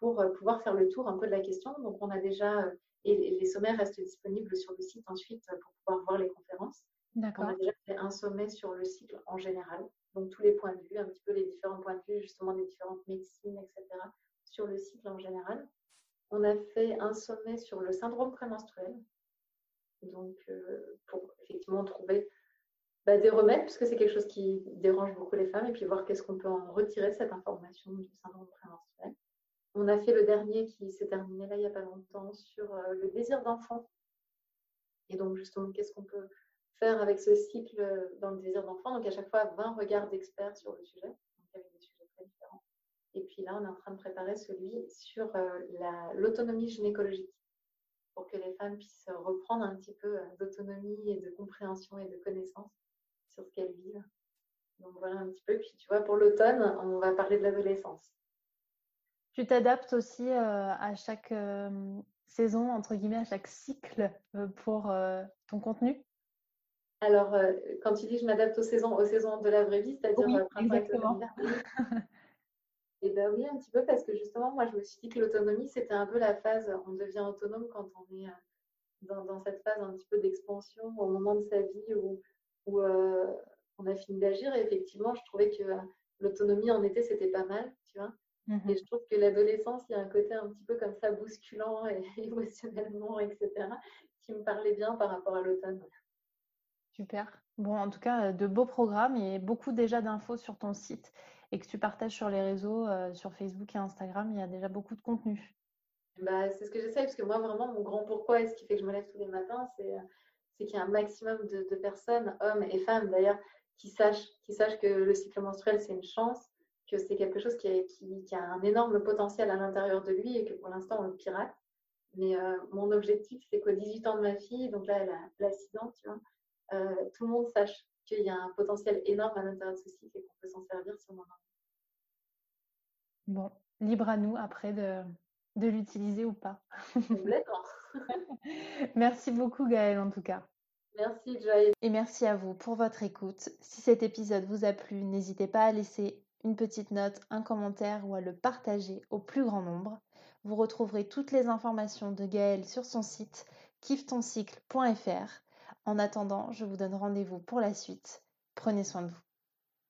pour euh, pouvoir faire le tour un peu de la question. Donc, on a déjà, euh, et les sommaires restent disponibles sur le site ensuite pour pouvoir voir les conférences. On a déjà fait un sommet sur le cycle en général, donc tous les points de vue, un petit peu les différents points de vue, justement des différentes médecines, etc., sur le cycle en général. On a fait un sommet sur le syndrome prémenstruel, donc pour effectivement trouver bah, des remèdes, puisque c'est quelque chose qui dérange beaucoup les femmes, et puis voir qu'est-ce qu'on peut en retirer cette information du syndrome prémenstruel. On a fait le dernier qui s'est terminé là il n'y a pas longtemps sur euh, le désir d'enfant. Et donc justement, qu'est-ce qu'on peut faire avec ce cycle dans le désir d'enfant? Donc à chaque fois, 20 regards d'experts sur le sujet. Donc avec des sujets très différents. Et puis là, on est en train de préparer celui sur euh, l'autonomie gynécologique pour que les femmes puissent reprendre un petit peu euh, d'autonomie et de compréhension et de connaissance sur ce qu'elles vivent. Donc voilà un petit peu. Puis tu vois, pour l'automne, on va parler de l'adolescence. Tu t'adaptes aussi euh, à chaque euh, saison, entre guillemets, à chaque cycle euh, pour ton contenu? Alors, quand tu dis je m'adapte aux saisons, aux saisons de la vraie vie, c'est-à-dire oui, exactement. Et eh bien oui, un petit peu parce que justement, moi, je me suis dit que l'autonomie, c'était un peu la phase, on devient autonome quand on est dans, dans cette phase un petit peu d'expansion au moment de sa vie où où on a fini d'agir. Et effectivement, je trouvais que l'autonomie en été, c'était pas mal, tu vois. Mhm. Et je trouve que l'adolescence, il y a un côté un petit peu comme ça, bousculant et émotionnellement, etc., qui me parlait bien par rapport à l'automne. Super. Bon, en tout cas, de beaux programmes et beaucoup déjà d'infos sur ton site et que tu partages sur les réseaux, euh, sur Facebook et Instagram, il y a déjà beaucoup de contenu. Bah, c'est ce que j'essaie, parce que moi, vraiment, mon grand pourquoi et ce qui fait que je me lève tous les matins, c'est c'est qu'il y a un maximum de, personnes, hommes et femmes d'ailleurs, qui sachent, qui sachent que le cycle menstruel, c'est une chance, que c'est quelque chose qui a, qui, a, un énorme potentiel à l'intérieur de lui et que pour l'instant, on le pirate. Mais euh, mon objectif, c'est qu'au 18 ans de ma fille, donc là, elle a, l'accident, tu vois, euh, tout le monde sache qu'il y a un potentiel énorme à l'intérieur de ce cycle et qu'on peut s'en servir si on en a Bon, libre à nous après de, de l'utiliser ou pas. Complètement. merci beaucoup Gaëlle en tout cas. Merci Joy. Et merci à vous pour votre écoute. Si cet épisode vous a plu, n'hésitez pas à laisser une petite note, un commentaire ou à le partager au plus grand nombre. Vous retrouverez toutes les informations de Gaëlle sur son site kiffetoncycle.fr. En attendant, je vous donne rendez-vous pour la suite. Prenez soin de vous.